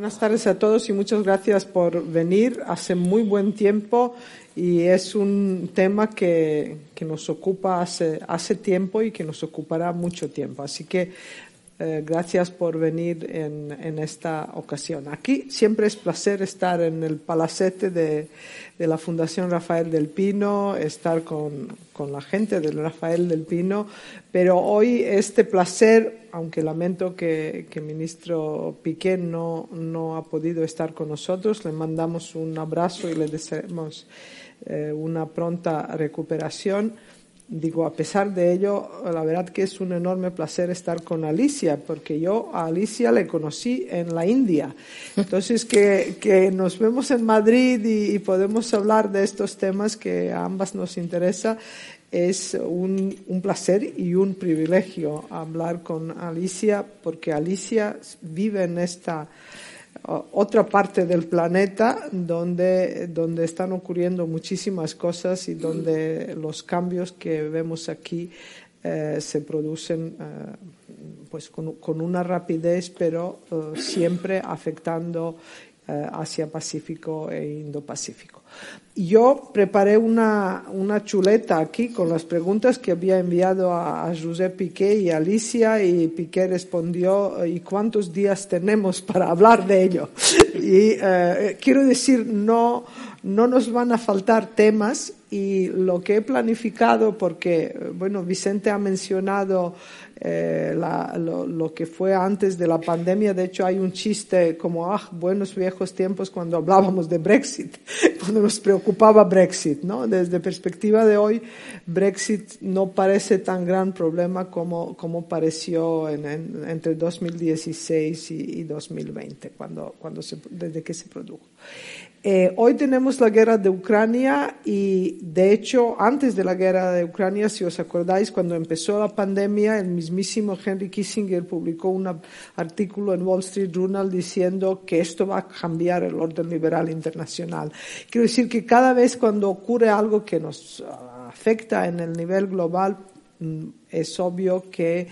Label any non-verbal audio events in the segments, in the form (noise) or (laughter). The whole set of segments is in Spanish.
buenas tardes a todos y muchas gracias por venir. Hace muy buen tiempo y es un tema que, que nos ocupa hace, hace tiempo y que nos ocupará mucho tiempo. Así que eh, gracias por venir en, en, esta ocasión. Aquí siempre es placer estar en el palacete de, de la Fundación Rafael del Pino, estar con, con, la gente del Rafael del Pino, pero hoy este placer, aunque lamento que, que el ministro Piqué no, no ha podido estar con nosotros, le mandamos un abrazo y le deseamos eh, una pronta recuperación digo, a pesar de ello, la verdad que es un enorme placer estar con Alicia, porque yo a Alicia le conocí en la India. Entonces, que, que nos vemos en Madrid y, y, podemos hablar de estos temas que a ambas nos interesa, es un, un placer y un privilegio hablar con Alicia, porque Alicia vive en esta otra parte del planeta donde, donde están ocurriendo muchísimas cosas y donde los cambios que vemos aquí eh, se producen eh, pues con, con, una rapidez, pero eh, siempre afectando eh, Asia Pacífico e Indo-Pacífico. Yo preparé una, una, chuleta aquí con las preguntas que había enviado a, a José Piqué y Alicia y Piqué respondió ¿y cuántos días tenemos para hablar de ello? Y eh, quiero decir, no, no nos van a faltar temas y lo que he planificado, porque, bueno, Vicente ha mencionado eh, la, lo, lo, que fue antes de la pandemia. De hecho, hay un chiste como, ah, buenos viejos tiempos cuando hablábamos de Brexit, (laughs) cuando nos preocupaba Brexit, ¿no? Desde perspectiva de hoy, Brexit no parece tan gran problema como, como pareció en, en, entre 2016 y, y 2020, cuando, cuando se, desde que se produjo. Eh, hoy tenemos la guerra de Ucrania y, de hecho, antes de la guerra de Ucrania, si os acordáis, cuando empezó la pandemia, el mismísimo Henry Kissinger publicó un artículo en Wall Street Journal diciendo que esto va a cambiar el orden liberal internacional. Quiero decir que cada vez cuando ocurre algo que nos afecta en el nivel global, mm, es obvio que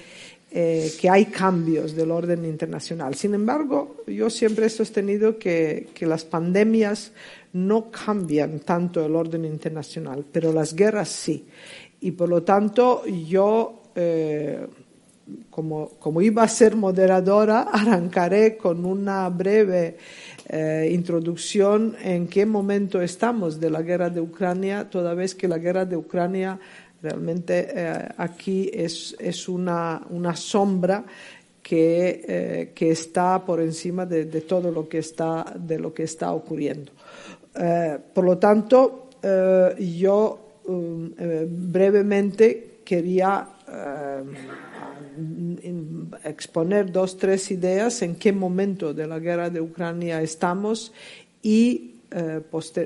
eh, que hay cambios del orden internacional. Sin embargo, yo siempre he sostenido que, que, las pandemias no cambian tanto el orden internacional, pero las guerras sí. Y por lo tanto, yo, eh, como, como, iba a ser moderadora, (laughs) arrancaré con una breve eh, introducción en qué momento estamos de la guerra de Ucrania, toda vez que la guerra de Ucrania Realmente eh, aquí es, es una, una, sombra que, eh, que, está por encima de, de, todo lo que está, de lo que está ocurriendo. Eh, por lo tanto, yo um, brevemente quería exponer dos, tres ideas en qué momento de la guerra de Ucrania estamos y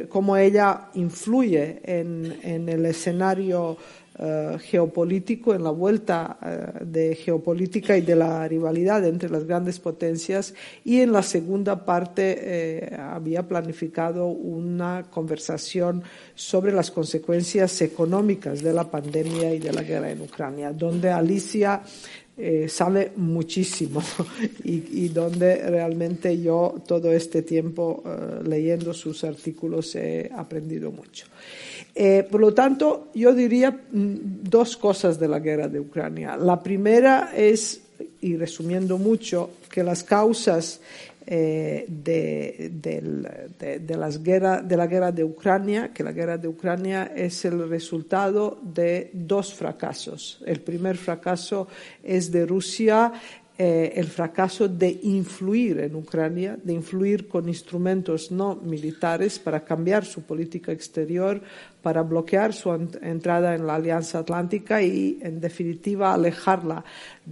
cómo ella influye en, en el escenario Uh, geopolítico, en la vuelta uh, de geopolítica y de la rivalidad entre las grandes potencias. Y en la segunda parte eh, había planificado una conversación sobre las consecuencias económicas de la pandemia y de la guerra en Ucrania, donde Alicia eh, muchísimo (laughs) y, donde realmente yo todo este tiempo uh, leyendo sus artículos he aprendido mucho. Eh, por lo tanto, yo diría mm, dos cosas de la guerra de Ucrania. La primera es, y resumiendo mucho, que las causas eh, de, de, de, de, las guerra, de la guerra de Ucrania, que la guerra de Ucrania es el resultado de dos fracasos. El primer fracaso es de Rusia eh, el fracaso de influir en Ucrania, de influir con instrumentos no militares para cambiar su política exterior, para bloquear su entrada en la Alianza Atlántica y, en definitiva, alejarla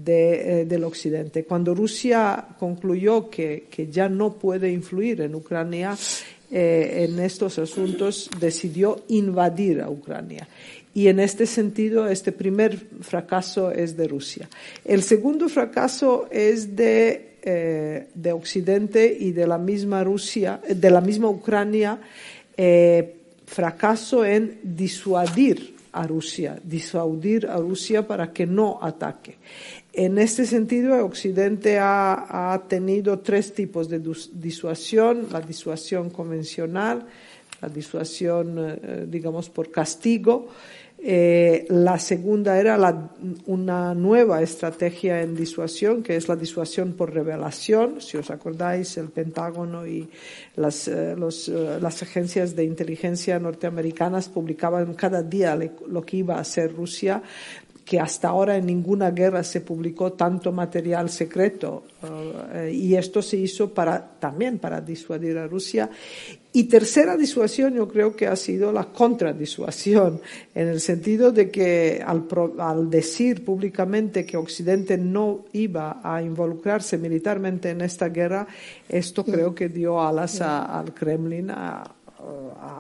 eh, del Occidente. Cuando Rusia concluyó que, que, ya no puede influir en Ucrania eh, en estos asuntos, decidió invadir a Ucrania. Y en este sentido, este primer fracaso es de Rusia. El segundo fracaso es de, eh, de Occidente y de la misma Rusia, de la misma Ucrania, eh, fracaso en disuadir a Rusia, disuadir a Rusia para que no ataque. En este sentido, Occidente ha, ha tenido tres tipos de disuasión, la disuasión convencional, la disuasión, eh, digamos, por castigo, eh, la segunda era una nueva estrategia en disuasión, que es la disuasión por revelación. Si os acordáis, el Pentágono y las, eh, eh, las agencias de inteligencia norteamericanas publicaban cada día lo que iba a hacer Rusia que hasta ahora en ninguna guerra se publicó tanto material secreto y esto se hizo para, también para disuadir a Rusia y tercera disuasión yo creo que ha sido la contradisuasión, en el sentido de que al, al, decir públicamente que Occidente no iba a involucrarse militarmente en esta guerra, esto creo que dio alas al Kremlin a,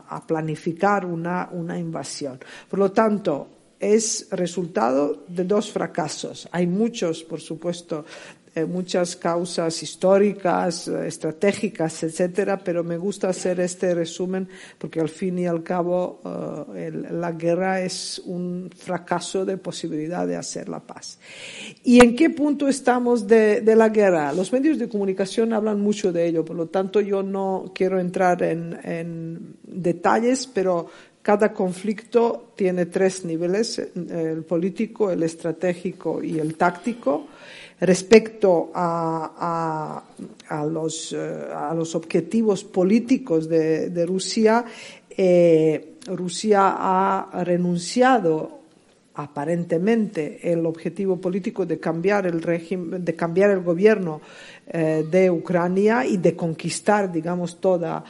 a, planificar una, una invasión. Por lo tanto, es resultado de dos fracasos. Hay muchos, por supuesto, eh, muchas causas históricas, eh, estratégicas, etcétera, pero me gusta hacer este resumen porque al fin y al cabo eh, la guerra es un fracaso de posibilidad de hacer la paz. ¿Y en qué punto estamos de, la guerra? Los medios de comunicación hablan mucho de ello, por lo tanto yo no quiero entrar en, en detalles, pero cada conflicto tiene tres niveles, el político, el estratégico y el táctico respecto a, a, los, eh, a los, objetivos políticos de, de Rusia, eh, Rusia ha renunciado aparentemente el objetivo político de cambiar el régimen, de cambiar el gobierno eh, de Ucrania y de conquistar, digamos, toda,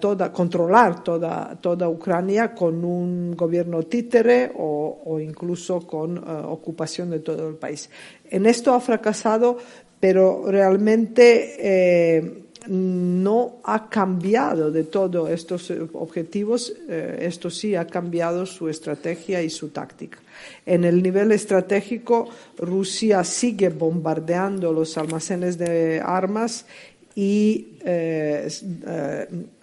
toda, controlar toda, toda Ucrania con un gobierno títere o, incluso con ocupación de todo el país. En esto ha fracasado, pero realmente eh, no ha cambiado de todos estos objetivos, eh, esto sí ha cambiado su estrategia y su táctica. En el nivel estratégico, Rusia sigue bombardeando los almacenes de armas y eh,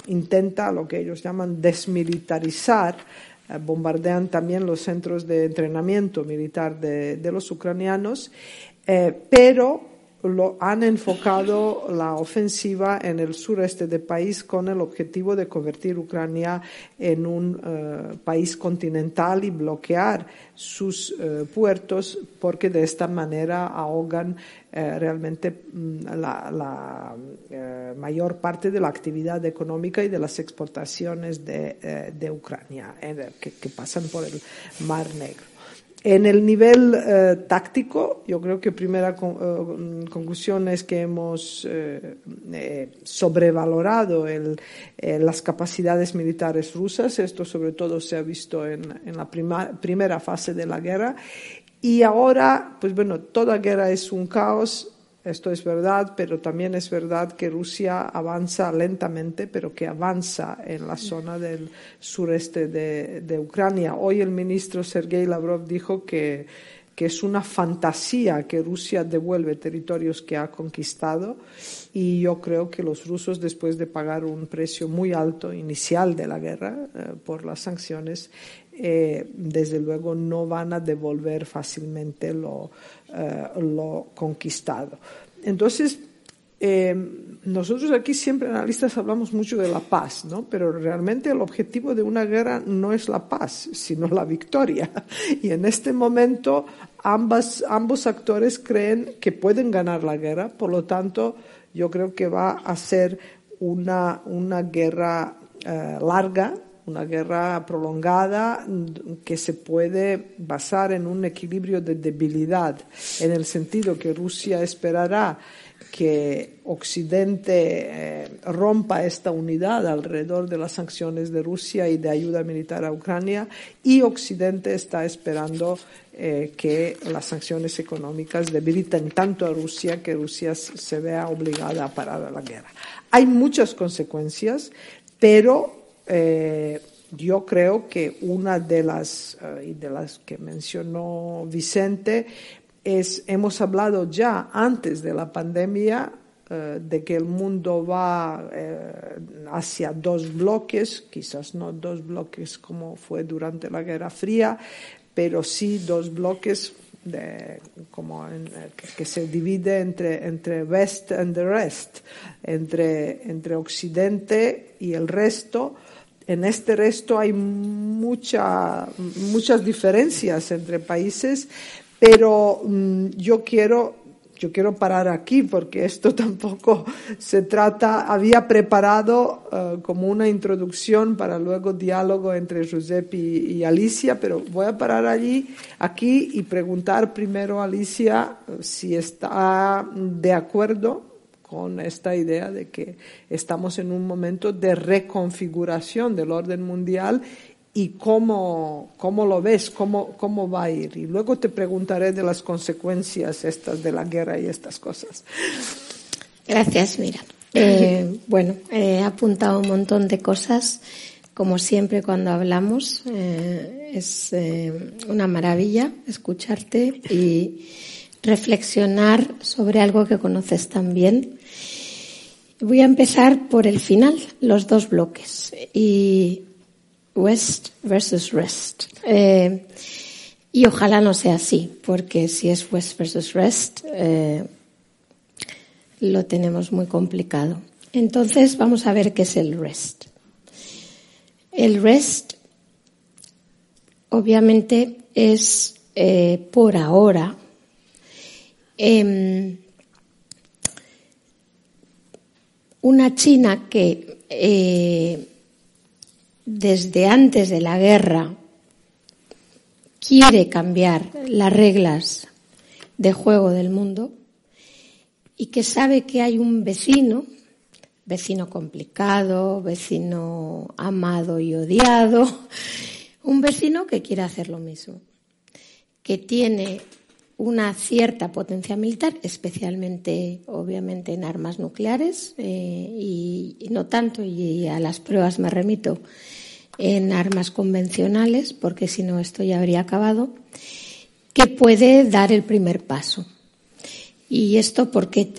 intenta lo que ellos llaman desmilitarizar bombardean también los centros de entrenamiento militar de, los ucranianos, eh, pero lo han enfocado la ofensiva en el sureste del país con el objetivo de convertir Ucrania en un eh, país continental y bloquear sus eh, puertos porque de esta manera ahogan eh, realmente mm, la, mayor parte de la actividad económica y de las exportaciones de, de Ucrania que pasan por el Mar Negro. En el nivel eh, táctico, yo creo que primera eh, conclusión es que hemos eh, sobrevalorado las capacidades militares rusas. Esto sobre todo se ha visto en, la primera fase de la guerra. Y ahora, pues bueno, toda guerra es un caos esto es verdad, pero también es verdad que Rusia avanza lentamente, pero que avanza en la zona del sureste de, Ucrania. Hoy el ministro Sergei Lavrov dijo que, que es una fantasía que Rusia devuelve territorios que ha conquistado y yo creo que los rusos, después de pagar un precio muy alto inicial de la guerra eh, por las sanciones, eh, desde luego no van a devolver fácilmente lo, eh, lo conquistado. Entonces, eh, nosotros aquí siempre analistas hablamos mucho de la paz, ¿no? Pero realmente el objetivo de una guerra no es la paz, sino la victoria. (laughs) Y en este momento ambas, ambos actores creen que pueden ganar la guerra, por lo tanto yo creo que va a ser una, una guerra larga, una guerra prolongada que se puede basar en un equilibrio de debilidad, en el sentido que Rusia esperará que Occidente eh, rompa esta unidad alrededor de las sanciones de Rusia y de ayuda militar a Ucrania y Occidente está esperando eh, que las sanciones económicas debiliten tanto a Rusia que Rusia se vea obligada a parar la guerra. Hay muchas consecuencias, pero eh, yo creo que una de las, eh, de las que mencionó Vicente es, hemos hablado ya antes de la pandemia eh, de que el mundo va hacia dos bloques, quizás no dos bloques como fue durante la Guerra Fría, pero sí dos bloques de, como que, se divide entre, entre West and the rest, entre, entre Occidente y el resto. En este resto hay mucha, muchas diferencias entre países, pero mm, yo quiero yo quiero parar aquí porque esto (laughs) tampoco se trata, había preparado eh, como una introducción para luego diálogo entre Giuseppe y, Alicia, pero voy a parar allí, aquí y preguntar primero a Alicia eh, si está de acuerdo con esta idea de que estamos en un momento de reconfiguración del orden mundial y cómo, cómo lo ves, cómo, cómo va a ir. Y luego te preguntaré de las consecuencias estas de la guerra y estas cosas. Gracias, mira. Eh, bueno, he apuntado un montón de cosas. Como siempre cuando hablamos, eh, es eh, una maravilla escucharte y reflexionar sobre algo que conoces tan bien. Voy a empezar por el final, los dos bloques. Y West versus Rest. Eh, y ojalá no sea así, porque si es West versus Rest, eh, lo tenemos muy complicado. Entonces vamos a ver qué es el Rest. El Rest, obviamente, es eh, por ahora em, una China que desde antes de la guerra quiere cambiar las reglas de juego del mundo y que sabe que hay un vecino, vecino complicado, vecino amado y odiado, un vecino que quiere hacer lo mismo, que tiene una cierta potencia militar, especialmente, obviamente, en armas nucleares, eh, y, no tanto, y a las pruebas me remito, en armas convencionales, porque si no esto ya habría acabado, que puede dar el primer paso. Y esto porque,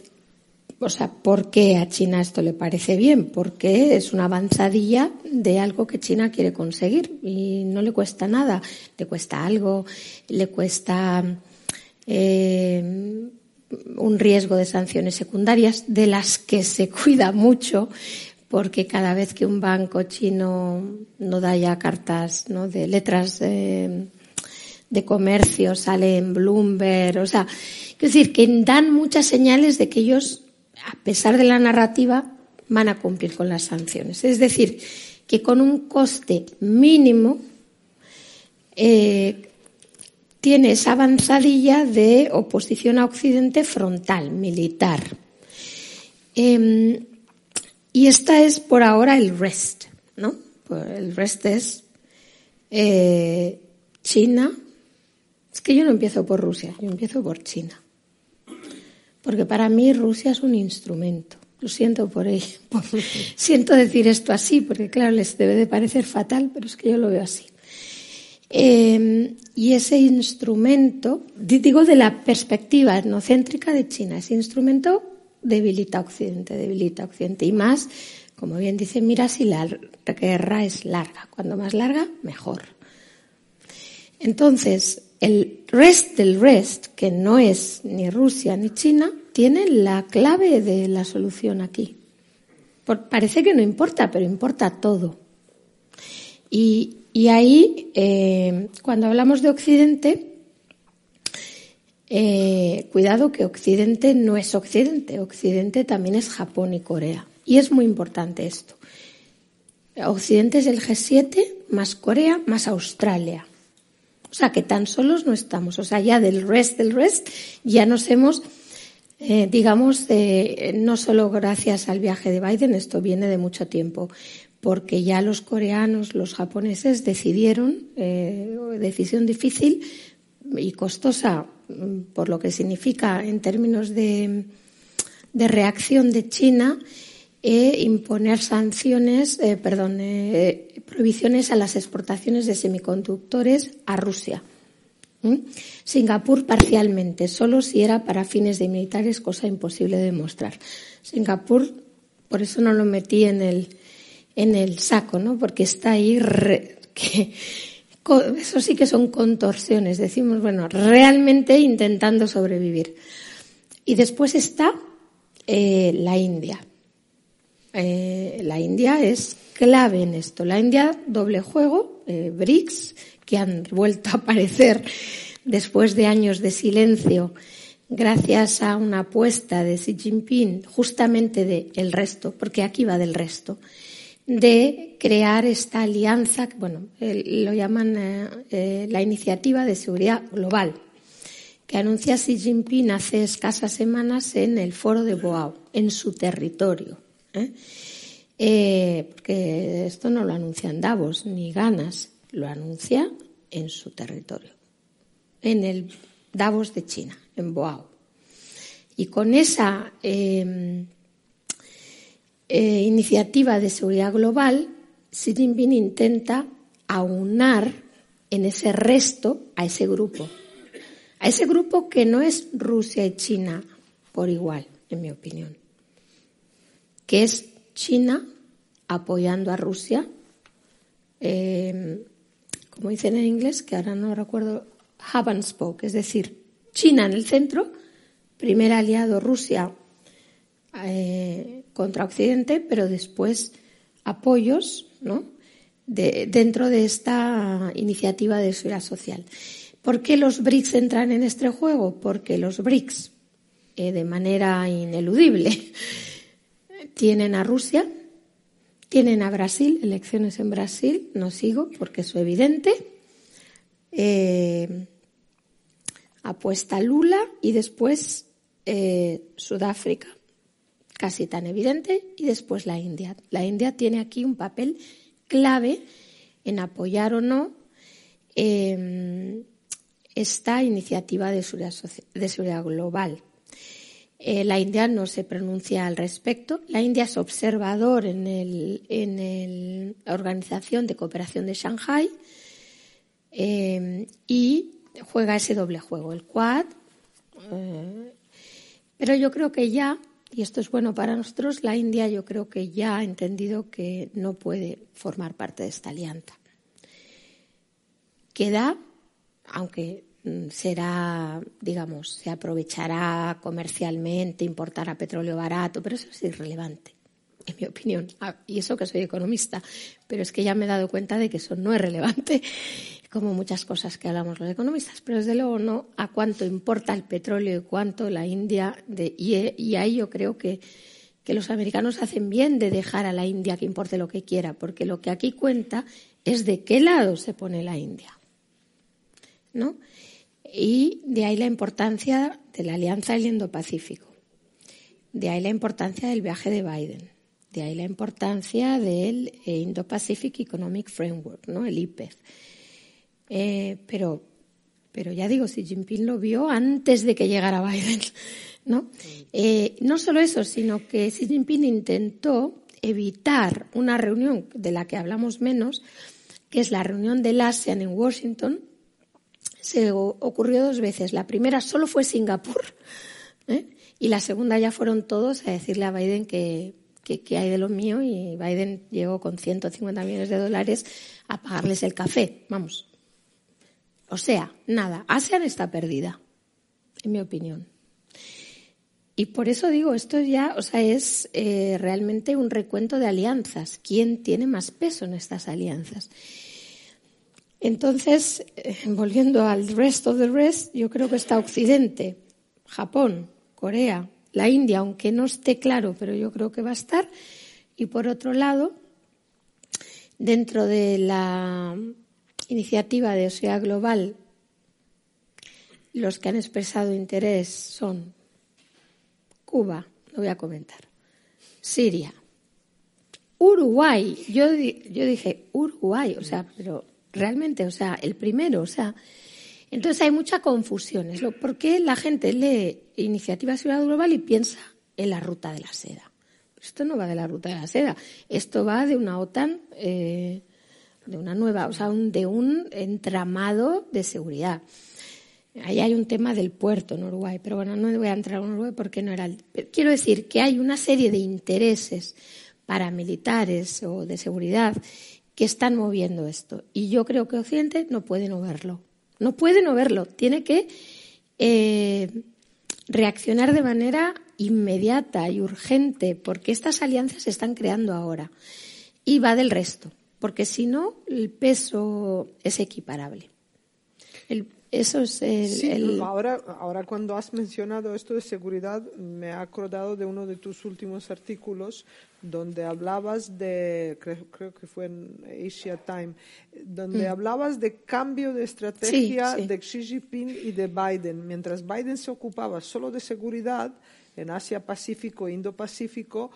o sea, ¿por qué a China esto le parece bien? Porque es una avanzadilla de algo que China quiere conseguir y no le cuesta nada. Le cuesta algo, le cuesta eh, un riesgo de sanciones secundarias de las que se (laughs) cuida mucho porque cada vez que un banco chino no da ya cartas ¿no? de letras de, comercio, sale en Bloomberg, o sea, quiero decir que dan muchas señales de que ellos, a pesar de la narrativa, van a cumplir con las sanciones. Es decir, que con un coste mínimo eh, tiene esa avanzadilla de oposición a Occidente frontal, militar. Em, y esta es por ahora el rest, ¿no? El rest es eh, China. Es que yo no empiezo por Rusia, yo empiezo por China. Porque para mí Rusia es un instrumento. Lo siento por ello. (laughs) siento decir esto así, porque claro, les debe de parecer fatal, pero es que yo lo veo así. Em, y ese instrumento, digo de la perspectiva etnocéntrica de China, ese instrumento debilita a Occidente, debilita a Occidente. Y más, como bien dice, mira si la guerra es larga. Cuando más larga, mejor. Entonces, el rest del rest, que no es ni Rusia ni China, tiene la clave de la solución aquí. parece que no importa, pero importa todo. Y, ahí, eh, cuando hablamos de Occidente, eh, cuidado que Occidente no es Occidente, Occidente también es Japón y Corea. Y es muy importante esto. Occidente es el G7 más Corea más Australia. O sea que tan solos no estamos. O sea, ya del rest del rest ya nos hemos, eh, digamos, no solo gracias al viaje de Biden, esto viene de mucho tiempo, porque ya los coreanos, los japoneses decidieron, eh, decisión difícil y costosa, por lo que significa en términos de, reacción de China, e imponer sanciones, eh, perdón, eh, prohibiciones a las exportaciones de semiconductores a Rusia. Singapur parcialmente, solo si era para fines de militares, cosa imposible de demostrar. Singapur, por eso no lo metí en el, en el saco, ¿no? Porque está ahí, que, eso sí que son contorsiones. Decimos, bueno, realmente intentando sobrevivir. Y después está eh, la India. Eh, la India es clave en esto. La India, doble juego, eh, BRICS, que han vuelto a aparecer después de años de silencio, gracias a una apuesta de Xi Jinping, justamente de resto, porque aquí va del resto, de crear esta alianza, bueno, lo llaman la iniciativa de seguridad global, que anuncia Xi Jinping hace escasas semanas en el foro de Boao, en su territorio. ¿eh? Eh, porque esto no lo anuncia en Davos ni Ganas, lo anuncia en su territorio, en el Davos de China, en Boao. Y con esa em, eh, iniciativa de seguridad global, Xi Jinping intenta aunar en ese resto a ese grupo. A ese grupo que no es Rusia y China por igual, en mi opinión, que es China apoyando a Rusia, eh, como dicen en inglés, que ahora no recuerdo, hub spoke, es decir, China en el centro, primer aliado Rusia eh, contra Occidente, pero después apoyos ¿no? dentro de esta iniciativa de seguridad social. ¿Por qué los BRICS entran en este juego? Porque los BRICS, eh, de manera ineludible, (laughs) tienen a Rusia, tienen a Brasil, elecciones en Brasil, no sigo porque es evidente. Eh, apuesta Lula y después Sudáfrica, casi tan evidente, y después la India. La India tiene aquí un papel clave en apoyar o no esta iniciativa de seguridad, global. Eh, la India no se pronuncia al respecto. La India es observador en, la Organización de Cooperación de Shanghai eh, y juega ese doble juego, el Quad. Eh, pero yo creo que ya, y esto es bueno para nosotros, la India yo creo que ya ha entendido que no puede formar parte de esta alianza. Queda aunque mm, será, digamos, se aprovechará comercialmente, importará petróleo barato, pero eso es irrelevante, en mi opinión. Ah, y eso que soy economista, pero es que ya me he dado cuenta de que eso no es relevante, como muchas cosas que hablamos los economistas, pero desde luego no a cuánto importa el petróleo y cuánto la India, y, ahí yo creo que, que los americanos hacen bien de dejar a la India que importe lo que quiera, porque lo que aquí cuenta es de qué lado se pone la India. ¿no? Y de ahí la importancia de la Alianza del Indo-Pacífico. De ahí la importancia del viaje de Biden. De ahí la importancia del eh, Indo-Pacific Economic Framework, ¿no? El IPEF. Eh, pero, pero ya digo, Xi Jinping lo vio antes de que llegara (laughs) Biden, ¿no? Eh, no solo eso, sino que Xi Jinping intentó evitar una reunión de la que hablamos menos, que es la reunión del ASEAN en Washington, se ocurrió dos veces. La primera solo fue Singapur ¿eh? y la segunda ya fueron todos a decirle a Biden que, que, hay de lo mío y Biden llegó con 150 millones de dólares a pagarles el café. Vamos. O sea, nada. ASEAN está perdida, en mi opinión. Y por eso digo, esto ya, o sea, es eh, realmente un recuento de alianzas. ¿Quién tiene más peso en estas alianzas? Entonces, eh, volviendo al rest of the rest, yo creo que está Occidente, Japón, Corea, la India, aunque no esté claro, pero yo creo que va a estar. Y por otro lado, dentro de la iniciativa de OSEA Global, los que han expresado interés son Cuba, lo voy a comentar, Siria, Uruguay. Yo, yo dije, Uruguay, o sea, pero realmente, o sea, el primero, o sea. Entonces hay mucha confusión. ¿Por qué la gente lee Iniciativa Ciudad Global y piensa en la ruta de la seda? Esto no va de la ruta de la seda, esto va de una OTAN, eh, de una nueva, o sea, de un entramado de seguridad. Ahí hay un tema del puerto en Uruguay, pero bueno, no voy a entrar en Uruguay porque no era. El... Quiero decir que hay una serie de intereses paramilitares o de seguridad que están moviendo esto. Y yo creo que Occidente no puede no verlo. No puede no verlo. Tiene que eh, reaccionar de manera inmediata y urgente, porque estas alianzas se están creando ahora. Y va del resto, porque si no, el peso es equiparable. El, eso es el, Ahora, ahora cuando has mencionado esto de seguridad, me he acordado de uno de tus últimos artículos donde hablabas de, creo, que fue en Asia Time, donde mm. hablabas de cambio de estrategia de Xi Jinping y de Biden. Mientras Biden se ocupaba solo de seguridad, en Asia Pacífico e Indo-Pacífico,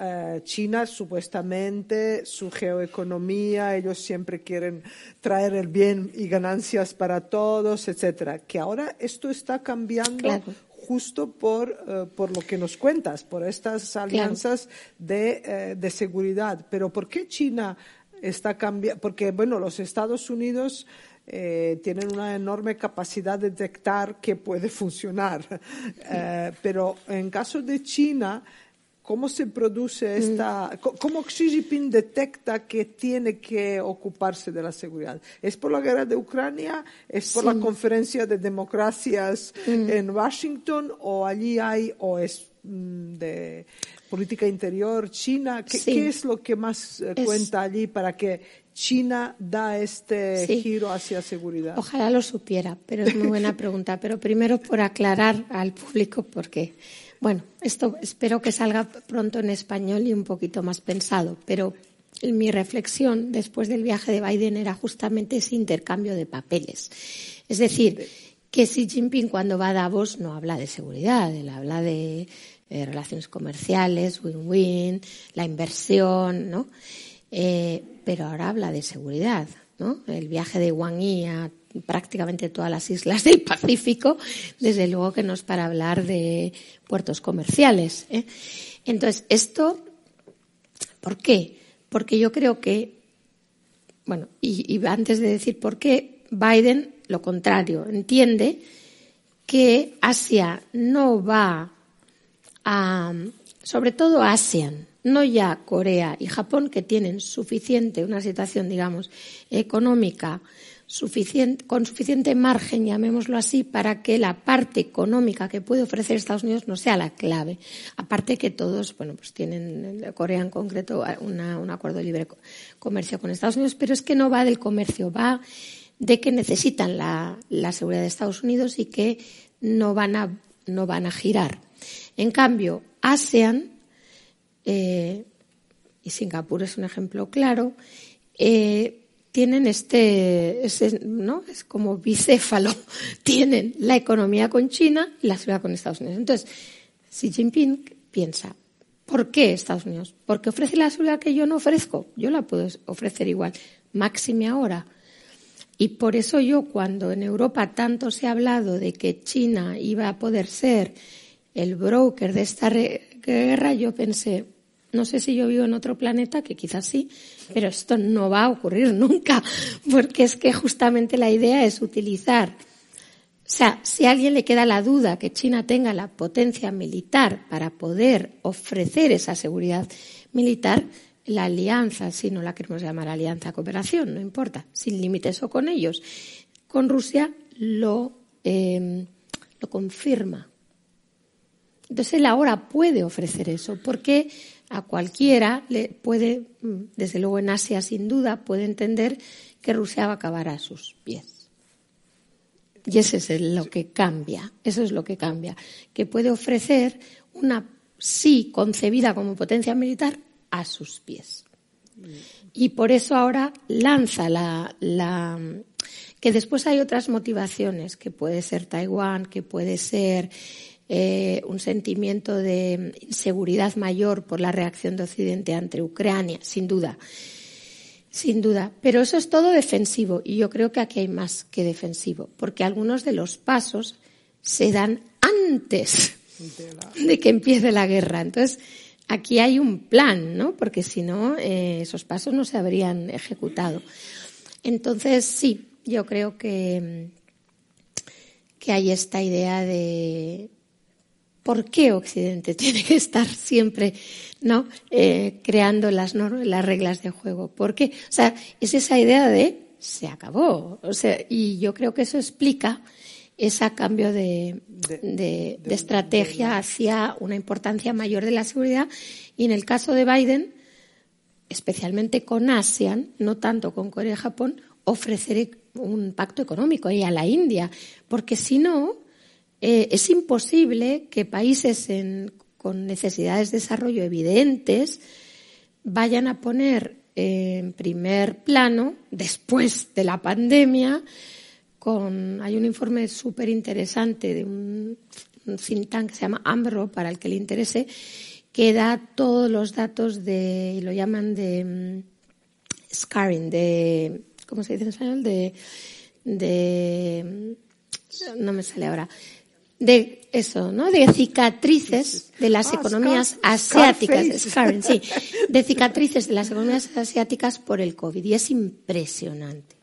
eh, China supuestamente su geoeconomía, ellos siempre quieren traer el bien y ganancias para todos, etcétera. Que ahora esto está cambiando justo por, eh, por lo que nos cuentas, por estas alianzas de, eh, de seguridad. Pero ¿por qué China está cambiando? Porque, bueno, los Estados Unidos eh, tienen una enorme capacidad de detectar que puede funcionar. (laughs) Eh, pero en caso de China, ¿cómo se produce mm. esta, cómo Xi Jinping detecta que tiene que ocuparse de la seguridad? ¿Es por la guerra de Ucrania? ¿Es por la conferencia de democracias mm. en Washington? ¿O allí hay, o es mm, de política interior china? ¿Qué, es lo que más eh, cuenta allí para que China da este giro hacia seguridad? Ojalá lo supiera, pero es muy buena (laughs) pregunta. Pero primero por aclarar al público por qué. Bueno, esto espero que salga pronto en español y un poquito más pensado, pero mi reflexión después del viaje de Biden era justamente ese intercambio de papeles. Es decir, que Xi Jinping cuando va a Davos no habla de seguridad, él habla de eh, relaciones comerciales, win-win, la inversión, ¿no? Eh, pero ahora habla de seguridad, ¿no? El viaje de Wang Yi a prácticamente todas las islas del (laughs) Pacífico, desde luego que no es para hablar de puertos comerciales. ¿eh? Entonces, esto, ¿por qué? Porque yo creo que, bueno, y, antes de decir por qué, Biden, lo contrario, entiende que Asia no va a, sobre todo ASEAN, no ya Corea y Japón, que tienen suficiente, una situación, digamos, económica suficiente, con suficiente margen, llamémoslo así, para que la parte económica que puede ofrecer Estados Unidos no sea la clave. Aparte que todos, bueno, pues tienen, Corea en concreto, un acuerdo de libre comercio con Estados Unidos, pero es que no va del comercio, va de que necesitan la, seguridad de Estados Unidos y que no van a, no van a girar. En cambio, ASEAN eh, y Singapur es un ejemplo claro, eh, tienen este, ¿no? Es como bicéfalo. (laughs) Tienen la economía con China y la seguridad con Estados Unidos. Entonces, Xi Jinping piensa, ¿por qué Estados Unidos? Porque ofrece la seguridad que yo no ofrezco. Yo la puedo ofrecer igual, máxime ahora. Y por eso yo, cuando en Europa tanto se ha hablado de que China iba a poder ser el broker de esta guerra, yo pensé, no sé si yo vivo en otro planeta, que quizás sí, pero esto no va a ocurrir (laughs) nunca, porque es que justamente la idea es utilizar. O sea, si a alguien le queda la duda que China tenga la potencia militar para poder ofrecer esa seguridad militar, la alianza, si no la queremos llamar alianza cooperación, no importa, sin límites o con ellos, con Rusia lo, eh, lo confirma. Entonces él ahora puede ofrecer eso, porque a cualquiera le puede, mm, desde luego en Asia sin duda, puede entender que Rusia va a acabar a sus pies. Y ese es lo que cambia, eso es lo que cambia, que puede ofrecer una sí concebida como potencia militar a sus pies. Y por eso ahora lanza la, la que después hay otras motivaciones, que puede ser Taiwán, que puede ser eh, un sentimiento de inseguridad mayor por la reacción de Occidente ante Ucrania, sin duda. Sin duda. Pero eso es todo defensivo y yo creo que aquí hay más que defensivo, porque algunos de los pasos se dan antes de que empiece la guerra. Entonces, aquí hay un plan, ¿no? Porque si no, eh, esos pasos no se habrían ejecutado. Entonces, sí, yo creo que que hay esta idea de por qué Occidente (laughs) tiene que estar siempre ¿no? Eh, creando las, las reglas de juego. ¿Por qué? O sea, es esa idea de se acabó. O sea, y yo creo que eso explica ese cambio de, de, estrategia hacia una importancia mayor de la seguridad. Y en el caso de Biden, especialmente con ASEAN, no tanto con Corea y Japón, ofrecer un pacto económico y a la India, porque si no, eh, es imposible que países con necesidades de desarrollo evidentes vayan a poner en primer plano, después de la pandemia, con, hay un informe súper interesante de un, think tank que se llama AMBRO, para el que le interese, que da todos los datos de, lo llaman de mm, scarring, de, ¿cómo se dice en español? De, de, no me sale ahora, de eso, ¿no? De cicatrices de las ah, economías asiáticas, sí, (laughs) de cicatrices de las economías asiáticas por el COVID. Y es impresionante.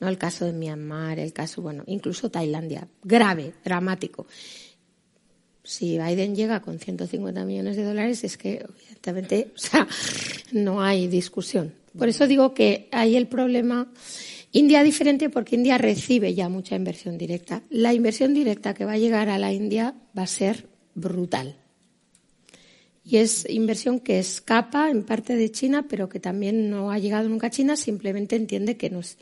¿No? El caso de Myanmar, el caso, bueno, incluso Tailandia. Grave, dramático. Si Biden llega con 150 millones de dólares, es que, evidentemente, o sea, no hay discusión. Por eso digo que hay el problema India diferente porque India recibe ya mucha inversión directa. La inversión directa que va a llegar a la India va a ser brutal. Y es inversión que escapa en parte de China, pero que también no ha llegado nunca a China, simplemente entiende que no es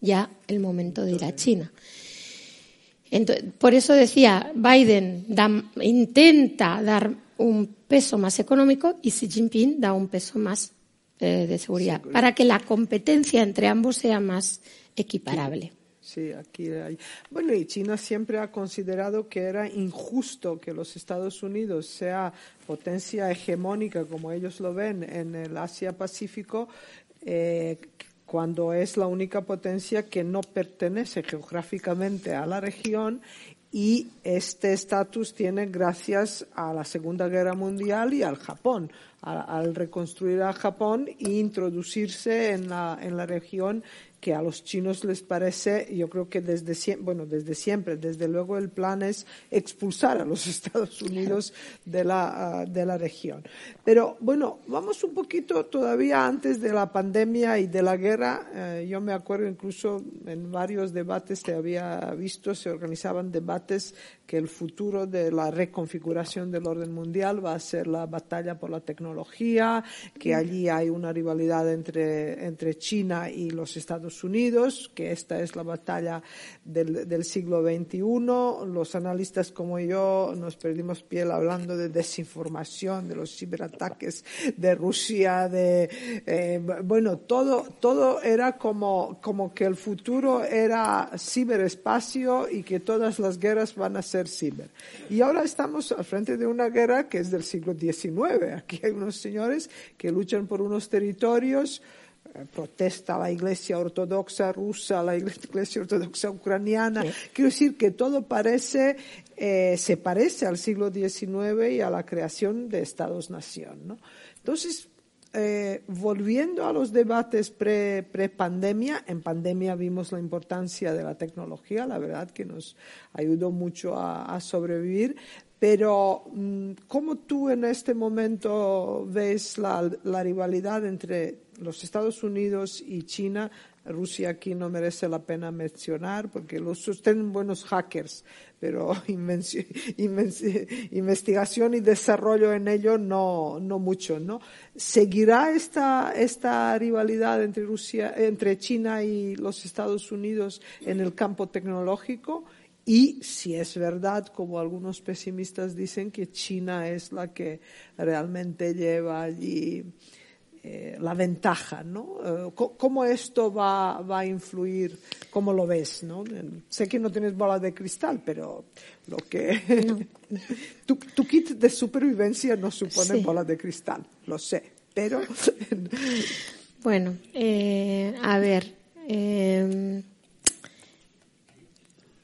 ya el momento de ir a China. por eso decía, Biden intenta dar un peso más económico y Xi Jinping da un peso más eh, de seguridad, para que la competencia entre ambos sea más equiparable. Sí, aquí hay. Bueno, y China siempre ha considerado que era injusto que los Estados Unidos sea potencia hegemónica, como ellos lo ven, en el Asia-Pacífico, eh, cuando es la única potencia que no pertenece geográficamente a la región y este estatus tiene gracias a la Segunda Guerra Mundial y al Japón, al reconstruir a Japón e introducirse en la, en la región que a los chinos les parece, yo creo que desde siempre, bueno, desde siempre, desde luego el plan es expulsar a los (laughs) Estados Unidos de la, ah, de la región. Pero bueno, vamos un poquito todavía antes de la pandemia y de la guerra. Eh, yo me acuerdo incluso en varios debates que había visto, se organizaban debates que el futuro de la reconfiguración del orden mundial va a ser la batalla por la tecnología, que allí hay una rivalidad entre, entre China y los Estados Unidos, que esta es la batalla del, del siglo XXI. Los analistas como yo nos perdimos piel hablando de desinformación, de los ciberataques de Rusia, de, eh, bueno, todo, todo era como, como que el futuro era ciberespacio y que todas las guerras van a ser ciber. Y ahora estamos al frente de una guerra que es del siglo XIX. Aquí hay unos señores que luchan por unos territorios, eh, protesta la Iglesia Ortodoxa rusa, la Iglesia Ortodoxa ucraniana. Quiero decir que todo parece, eh, se parece al siglo XIX y a la creación de Estados-nación. ¿no? Entonces, eh, volviendo a los debates pre-pandemia, en pandemia vimos la importancia de la tecnología, la verdad que nos ayudó mucho a, sobrevivir, pero mm, ¿cómo tú en este momento ves la, la rivalidad entre los Estados Unidos y China Rusia aquí no merece la pena mencionar porque los sostienen buenos hackers, pero (laughs) investigación y desarrollo en ello no, no mucho, ¿no? ¿Seguirá esta, esta rivalidad entre Rusia, entre China y los Estados Unidos en el campo tecnológico? Y si es verdad, como algunos pesimistas dicen, que China es la que realmente lleva allí eh, la ventaja, ¿no? Eh, ¿Cómo esto va, va, a influir? ¿Cómo lo ves? ¿no? Sé que no tienes bola de cristal, pero lo que (laughs) tu, kit de supervivencia no supone bola de cristal, lo sé, pero (laughs) bueno, eh, a ver, em,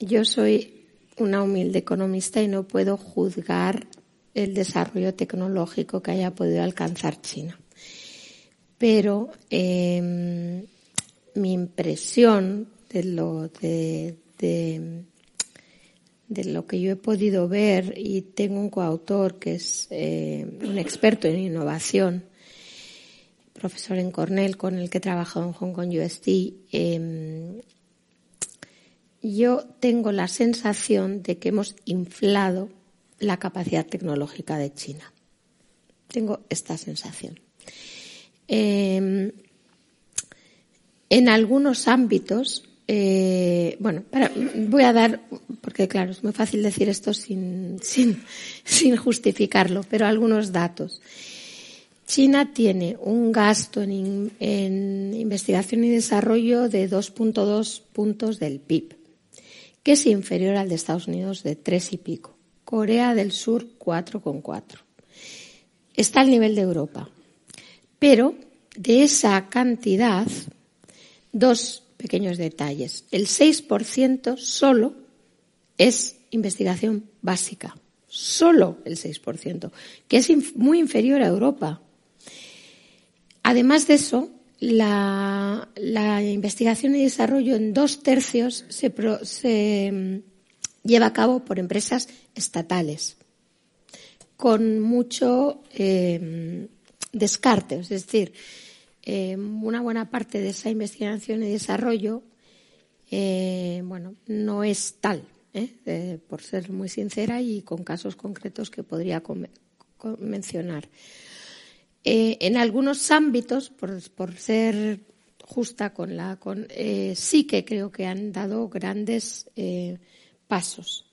yo soy una humilde economista y no puedo juzgar el desarrollo tecnológico que haya podido alcanzar China pero em, mi impresión de lo de, lo que yo he podido ver, y tengo un coautor que es eh, un experto en innovación, profesor en Cornell, con el que he trabajado en Hong Kong USD, em, yo tengo la sensación de que hemos inflado la capacidad tecnológica de China. Tengo esta sensación. Em, en algunos ámbitos, eh, bueno, voy a dar, porque claro, es muy fácil decir esto sin, (laughs) sin, justificarlo, pero algunos datos. China tiene un gasto en, investigación y desarrollo de 2.2 puntos del PIB, que es inferior al de Estados Unidos de 3 y pico. Corea del Sur 4,4. Está al nivel de Europa. Pero de esa cantidad, dos pequeños detalles. El 6% solo es investigación básica. Solo el 6%, que es muy inferior a Europa. Además de eso, la, investigación y desarrollo en dos tercios se, mm, lleva a cabo por empresas estatales, con mucho eh, descarte, es decir, eh, una buena parte de esa investigación y desarrollo, eh, bueno, no es tal, ¿eh? por ser muy sincera y con casos concretos que podría mencionar. en algunos ámbitos, por, ser justa con la, con, sí que creo que han dado grandes pasos.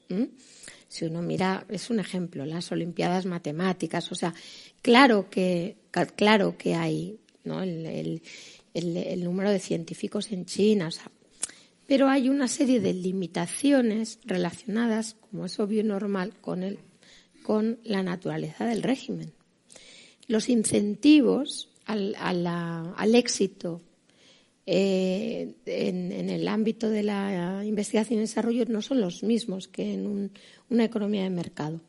Si uno mira, es un ejemplo, las Olimpiadas Matemáticas, o sea, claro que, claro que hay el, número de científicos en China. pero hay una serie de limitaciones relacionadas, como es obvio y normal, con, el, con la naturaleza del régimen. Los incentivos al, al éxito eh, en, el ámbito de la investigación y desarrollo no son los mismos que en una economía de mercado.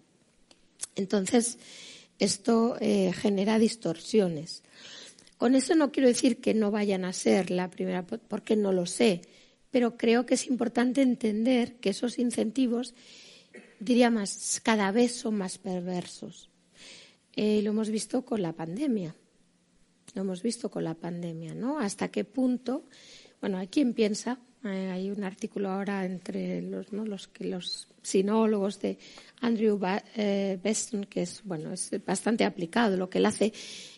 Entonces, esto eh, genera distorsiones. Con eso no quiero decir que no vayan a ser la primera, porque no lo sé, pero creo que es importante entender que esos incentivos, diría más, cada vez son más perversos. Eh, lo hemos visto con la pandemia. Lo hemos visto con la pandemia, ¿no? Hasta qué punto, bueno, hay quien piensa, eh, hay un artículo ahora entre los, ¿no? los, los sinólogos de Andrew eh, Beston, que es, bueno, es bastante aplicado. Lo que él hace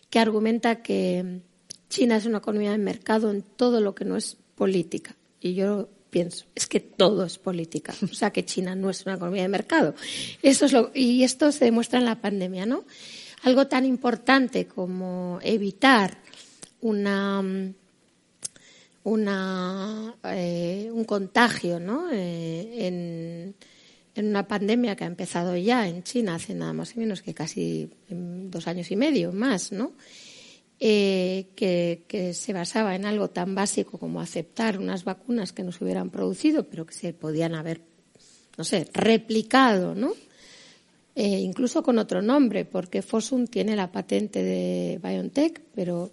que argumenta que China es una economía de mercado en todo lo que no es política. Y yo pienso, es que todo es política. O sea, que China no es una economía de mercado. Eso es lo, y esto se demuestra en la pandemia, ¿no? Algo tan importante como evitar una, eh, un contagio, ¿no? Eh, en, una pandemia que ha empezado ya en China hace nada más y menos que casi dos años y medio más, ¿no? Eh, que, se basaba en algo tan básico como aceptar unas vacunas que no se hubieran producido, pero que se podían haber, no sé, replicado, ¿no? Eh, incluso con otro nombre, porque Fosun tiene la patente de BioNTech, pero,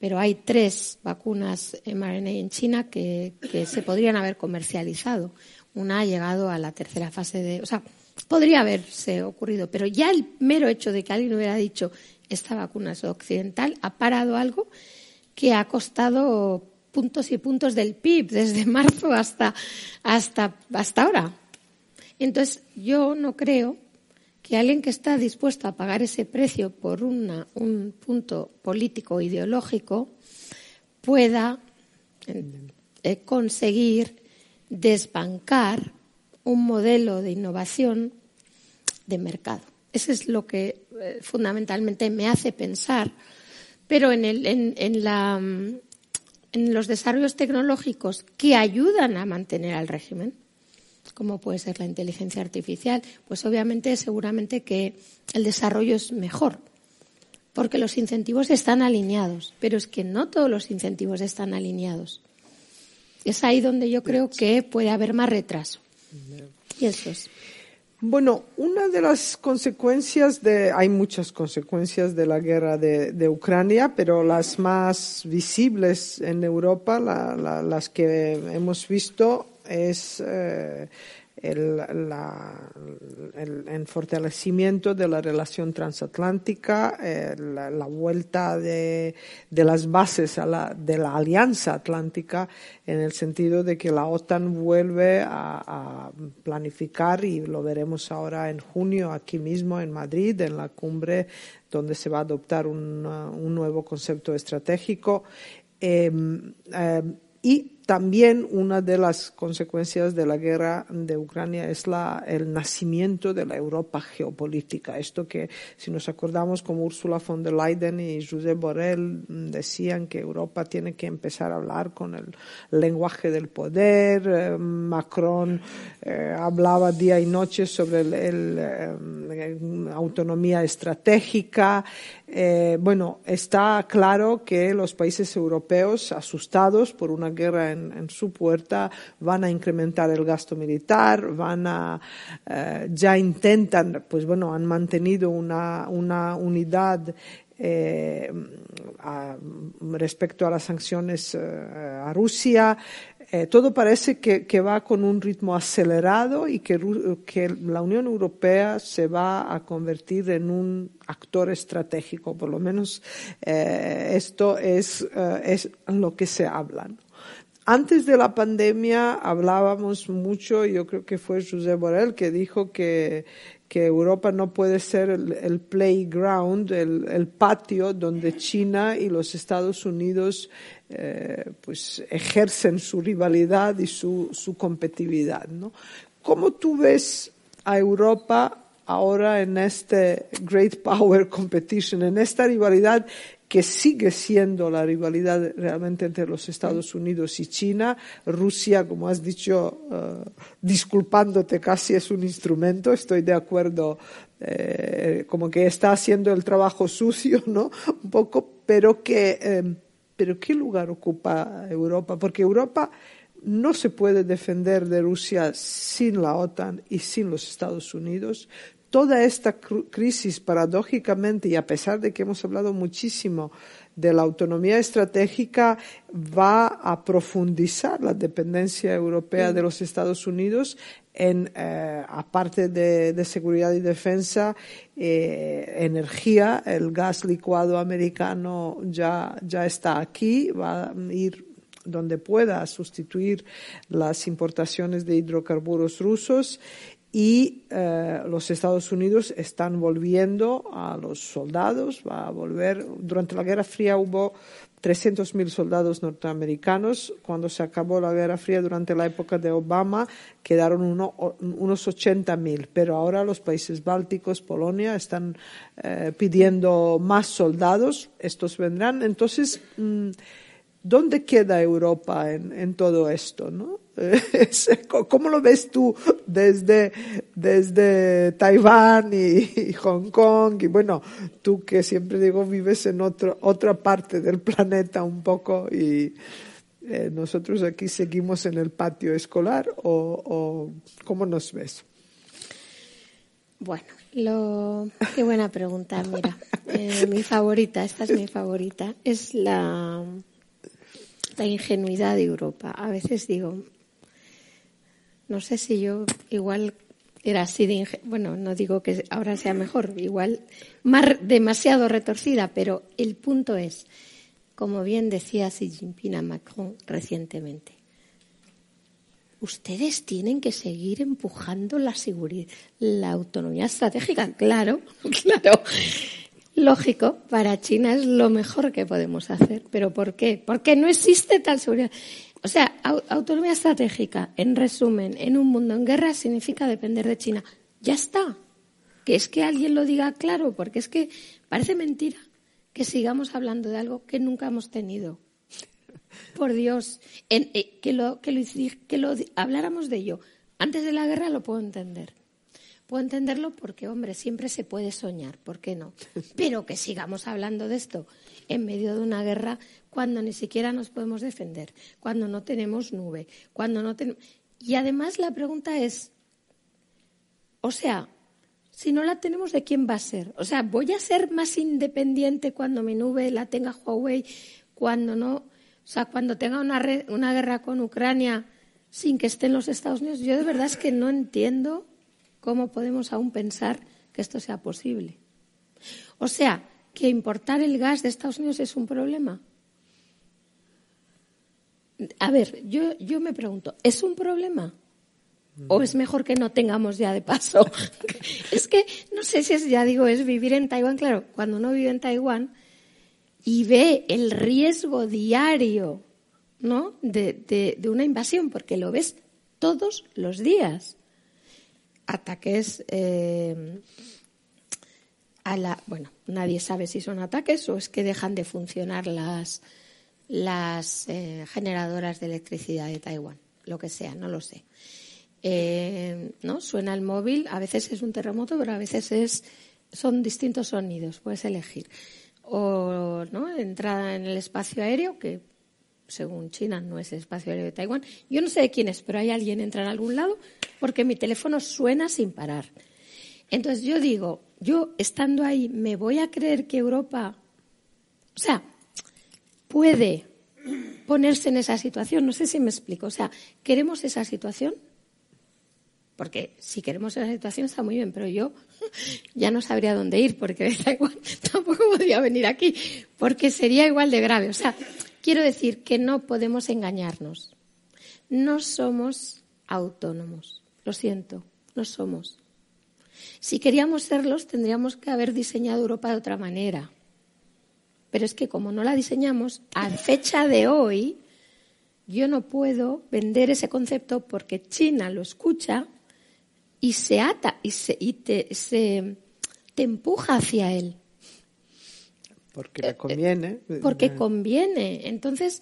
pero hay tres vacunas mRNA en China que, que se podrían haber comercializado una ha llegado a la tercera fase de. O sea, podría haberse ocurrido, pero ya el mero hecho de que alguien hubiera dicho esta vacuna es occidental ha parado algo que ha costado puntos y puntos del PIB desde marzo hasta, hasta, hasta ahora. Entonces, yo no creo que alguien que está dispuesto a pagar ese precio por un punto político ideológico pueda eh, conseguir desbancar un modelo de innovación de mercado. Eso es lo que eh, fundamentalmente me hace pensar. Pero en, el, en, la, en los desarrollos tecnológicos que ayudan a mantener al régimen, como puede ser la inteligencia artificial, pues obviamente seguramente que el desarrollo es mejor, porque los incentivos están alineados, pero es que no todos los incentivos están alineados. Es ahí donde yo creo que puede haber más retraso. Y eso es. Bueno, una de las consecuencias de, hay muchas consecuencias de la guerra de, Ucrania, pero las más visibles en Europa, las que hemos visto, es eh, el, fortalecimiento de la relación transatlántica, eh, la, vuelta de, las bases de la alianza atlántica en el sentido de que la OTAN vuelve a, planificar y lo veremos ahora en junio aquí mismo en Madrid, en la cumbre donde se va a adoptar un, nuevo concepto estratégico. Em, em, y también una de las consecuencias de la guerra de Ucrania es la, el nacimiento de la Europa geopolítica. Esto que, si nos acordamos, como Ursula von der Leyen y Josep Borrell decían que Europa tiene que empezar a hablar con el lenguaje del poder. Eh, Macron eh, hablaba día y noche sobre la eh, autonomía estratégica. bueno, está claro que los países europeos, asustados por una guerra en, su puerta, van a incrementar el gasto militar, van a, eh, ya intentan, pues bueno, han mantenido una, unidad eh, respecto a las sanciones eh, a Rusia. todo parece que, va con un ritmo acelerado y que, la Unión Europea se va a convertir en un actor estratégico. Por lo menos esto es, es lo que se habla. Antes de la pandemia hablábamos mucho, yo creo que fue José Borrell que dijo que, Europa no puede ser el, playground, el, patio donde China y los Estados Unidos eh, pues ejercen su rivalidad y su, su competitividad. ¿no? ¿Cómo tú ves a Europa ahora en este Great Power (laughs) Competition, en esta rivalidad que sigue siendo la rivalidad realmente entre los Estados Unidos y China. Rusia, como has dicho, eh, disculpándote, casi es un instrumento. Estoy de acuerdo, eh, como que está haciendo el trabajo sucio, ¿no? (laughs) Un poco, pero que, eh, pero ¿qué lugar ocupa Europa? Porque Europa no se puede defender de Rusia sin la OTAN y sin los Estados Unidos toda esta crisis, paradójicamente, y a pesar de que hemos hablado muchísimo de la autonomía estratégica, va a profundizar la dependencia europea de los Estados Unidos en, eh, aparte de, seguridad y defensa, eh, energía, el gas licuado americano ya, ya está aquí, va a ir donde pueda sustituir las importaciones de hidrocarburos rusos y eh, los Estados Unidos están volviendo a los soldados, va a volver. Durante la Guerra Fría hubo 300.000 soldados norteamericanos. Cuando se acabó la Guerra Fría durante la época de Obama quedaron unos 80.000, pero ahora los países bálticos, Polonia, están eh, pidiendo más soldados. Estos vendrán. Entonces, mm, ¿Dónde queda Europa en, todo esto? ¿no? (laughs) ¿Cómo lo ves tú desde, desde Taiwán y, Hong Kong? Y bueno, tú que siempre digo vives en otro, otra parte del planeta un poco y eh, nosotros aquí seguimos en el patio escolar o, ¿cómo nos ves? Bueno, lo... qué buena pregunta. Mira, (laughs) eh, mi favorita, esta es mi favorita, es la la ingenuidad de Europa. A veces digo, no sé si yo igual era así de bueno, no digo que ahora sea mejor, igual más demasiado retorcida, pero el punto es, como bien decía Xi Jinping a Macron recientemente, ustedes tienen que seguir empujando la seguridad, la autonomía estratégica, claro, (laughs) claro. Lógico, para China es lo mejor que podemos hacer. ¿Pero por qué? Porque no existe tal seguridad. O sea, autonomía estratégica, en resumen, en un mundo en guerra significa depender de China. Ya está. Que es que alguien lo diga claro, porque es que parece mentira que sigamos hablando de algo que nunca hemos tenido. Por Dios, eh, que, lo, que, lo, que lo habláramos de ello antes de la guerra lo puedo entender Puedo entenderlo porque, hombre, siempre se puede soñar, ¿por qué no? Pero que sigamos hablando de esto en medio de una guerra cuando ni siquiera nos podemos defender, cuando no tenemos nube, cuando no tenemos. Y además la pregunta es, o sea, si no la tenemos, ¿de quién va a ser? O sea, ¿voy a ser más independiente cuando mi nube la tenga Huawei, cuando no, o sea, cuando tenga una, una guerra con Ucrania? sin que estén los Estados Unidos. Yo de verdad es que no entiendo cómo podemos aún pensar que esto sea posible. O sea, que importar el gas de Estados Unidos es un problema. A ver, yo, yo me pregunto, ¿es un problema? ¿O es mejor que no tengamos ya de paso? (laughs) es que no sé si es, ya digo, es vivir en Taiwán. Claro, cuando uno vive en Taiwán y ve el riesgo diario ¿no? de, de, una invasión, porque lo ves todos los días. Ataques eh, a la. Bueno, nadie sabe si son ataques o es que dejan de funcionar las, las eh, generadoras de electricidad de Taiwán, lo que sea, no lo sé. Eh, ¿no? Suena el móvil, a veces es un terremoto, pero a veces es, son distintos sonidos, puedes elegir. O ¿no? entrada en el espacio aéreo, que según China no es el espacio aéreo de Taiwán. Yo no sé de quién es, pero hay alguien entra en algún lado porque mi teléfono suena sin parar. Entonces yo digo, yo estando ahí, ¿me voy a creer que Europa, o sea, puede ponerse en esa situación? No sé si me explico. O sea, ¿queremos esa situación? Porque si queremos esa situación está muy bien, pero yo (laughs) ya no sabría dónde ir porque da igual, (laughs) tampoco podría venir aquí, porque sería igual de grave. O sea, quiero decir que no podemos engañarnos. No somos autónomos. Lo siento, no somos. Si queríamos serlos, tendríamos que haber diseñado Europa de otra manera. Pero es que como no la diseñamos, a fecha de hoy, yo no puedo vender ese concepto porque China lo escucha y se ata y, se, te empuja hacia él. Porque le conviene. Porque conviene. Entonces,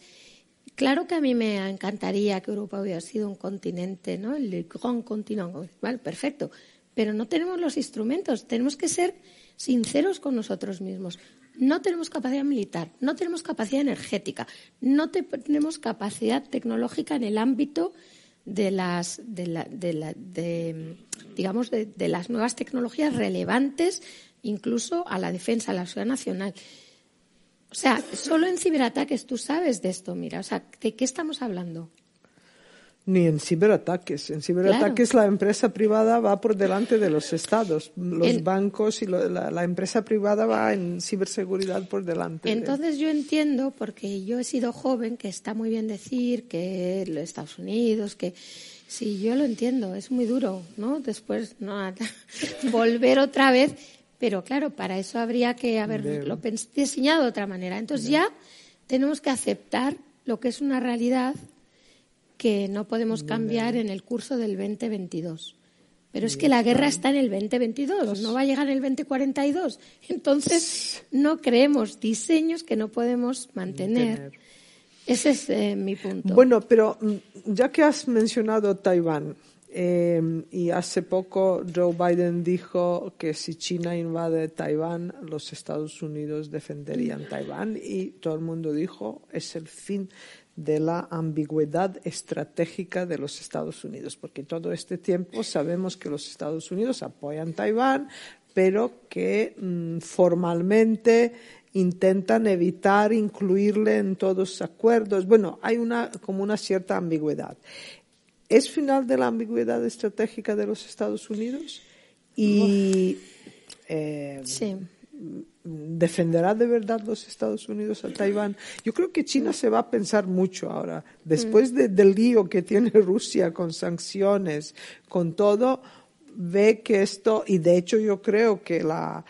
claro que a mí me encantaría que Europa hubiera sido un continente, ¿no? El gran continente. Vale, perfecto. Pero no tenemos los instrumentos. Tenemos que ser sinceros con nosotros mismos. No tenemos capacidad militar, no tenemos capacidad energética, no tenemos capacidad tecnológica en el ámbito de las, de la, de la, de, digamos, de, de, las nuevas tecnologías relevantes incluso a la defensa, a la seguridad nacional. O sea, solo en ciberataques tú sabes de esto, mira. O sea, ¿de qué estamos hablando? Ni en ciberataques. En ciberataques la empresa privada va por delante de los estados. Los bancos y la, empresa privada va en ciberseguridad por delante. Entonces yo entiendo, porque yo he sido joven, que está muy bien decir que los Estados Unidos, que sí, yo lo entiendo, es muy duro, ¿no? Después no (laughs) volver otra vez, pero claro, para eso habría que haberlo diseñado de otra manera. Entonces ya tenemos que aceptar lo que es una realidad que no podemos cambiar en el curso del 2022. Pero es que la guerra está en el 2022, no va a llegar en el 2042. Entonces, (laughs) no creemos diseños que no podemos mantener. Ese es eh, mi punto. Bueno, pero mm, ya que has mencionado Taiwán, eh, y hace poco Joe Biden dijo que si China invade Taiwán, los Estados Unidos defenderían Taiwán y todo el mundo dijo es el fin de la ambigüedad estratégica de los Estados Unidos, porque todo este tiempo sabemos que los Estados Unidos apoyan Taiwán, pero que mm, formalmente intentan evitar incluirle en todos los acuerdos. Bueno, hay una como una cierta ambigüedad. ¿Es final de la ambigüedad estratégica de los Estados Unidos? Y eh, sí ¿Defenderá de verdad los Estados Unidos a Taiwán? Yo creo que China se va a pensar mucho ahora. Después mm. del lío que tiene (laughs) Rusia con sanciones, con todo, ve que esto, y de hecho yo creo que la,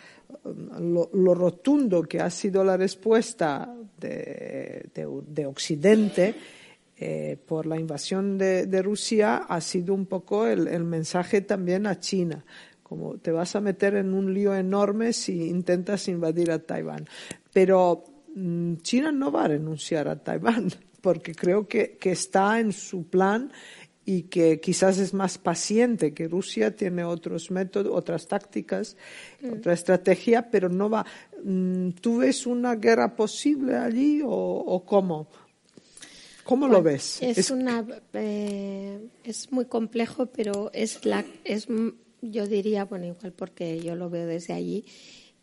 lo, rotundo que ha sido la respuesta de, de, Occidente eh, por la invasión de, Rusia ha sido un poco el mensaje también a China como te vas a meter en un lío enorme si intentas invadir a Taiwán. Pero mm, China no va a renunciar a Taiwán, (laughs) porque creo que, está en su plan y que quizás es más paciente que Rusia, tiene otros métodos, otras tácticas, mm. otra estrategia, pero no va. Mm, ¿Tú ves una guerra posible allí o, cómo? ¿Cómo lo ves? Es, una, eh, es muy complejo, pero es, la, es yo diría, bueno, igual porque yo lo veo desde allí,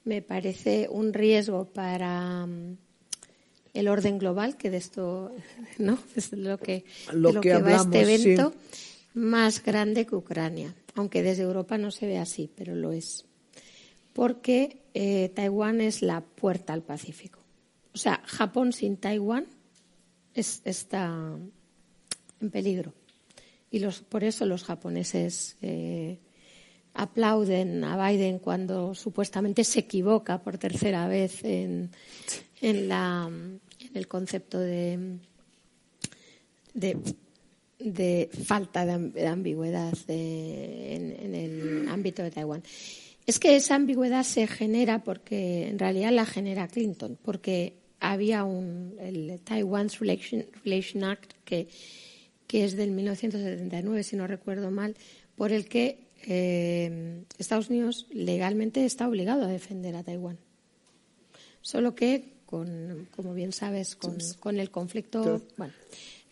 me parece un riesgo para mm, el orden global, que de esto (laughs) no es lo que, lo, que, va este evento, más grande que Ucrania, aunque desde Europa no se ve así, pero lo es. Porque eh, Taiwán es la puerta al Pacífico. O sea, Japón sin Taiwán está en peligro. Y los, por eso los japoneses eh, aplauden a Biden cuando supuestamente se equivoca por tercera vez en, el concepto de, falta de, ambigüedad en, en, el ámbito de Taiwán. Es que esa ambigüedad se genera porque en realidad la genera Clinton, porque había un el Taiwan's Relation, Relation Act que, que es del 1979, si no recuerdo mal, por el que eh, Estados Unidos legalmente está obligado a defender a Taiwán. Solo que, con, como bien sabes, con, el conflicto, bueno,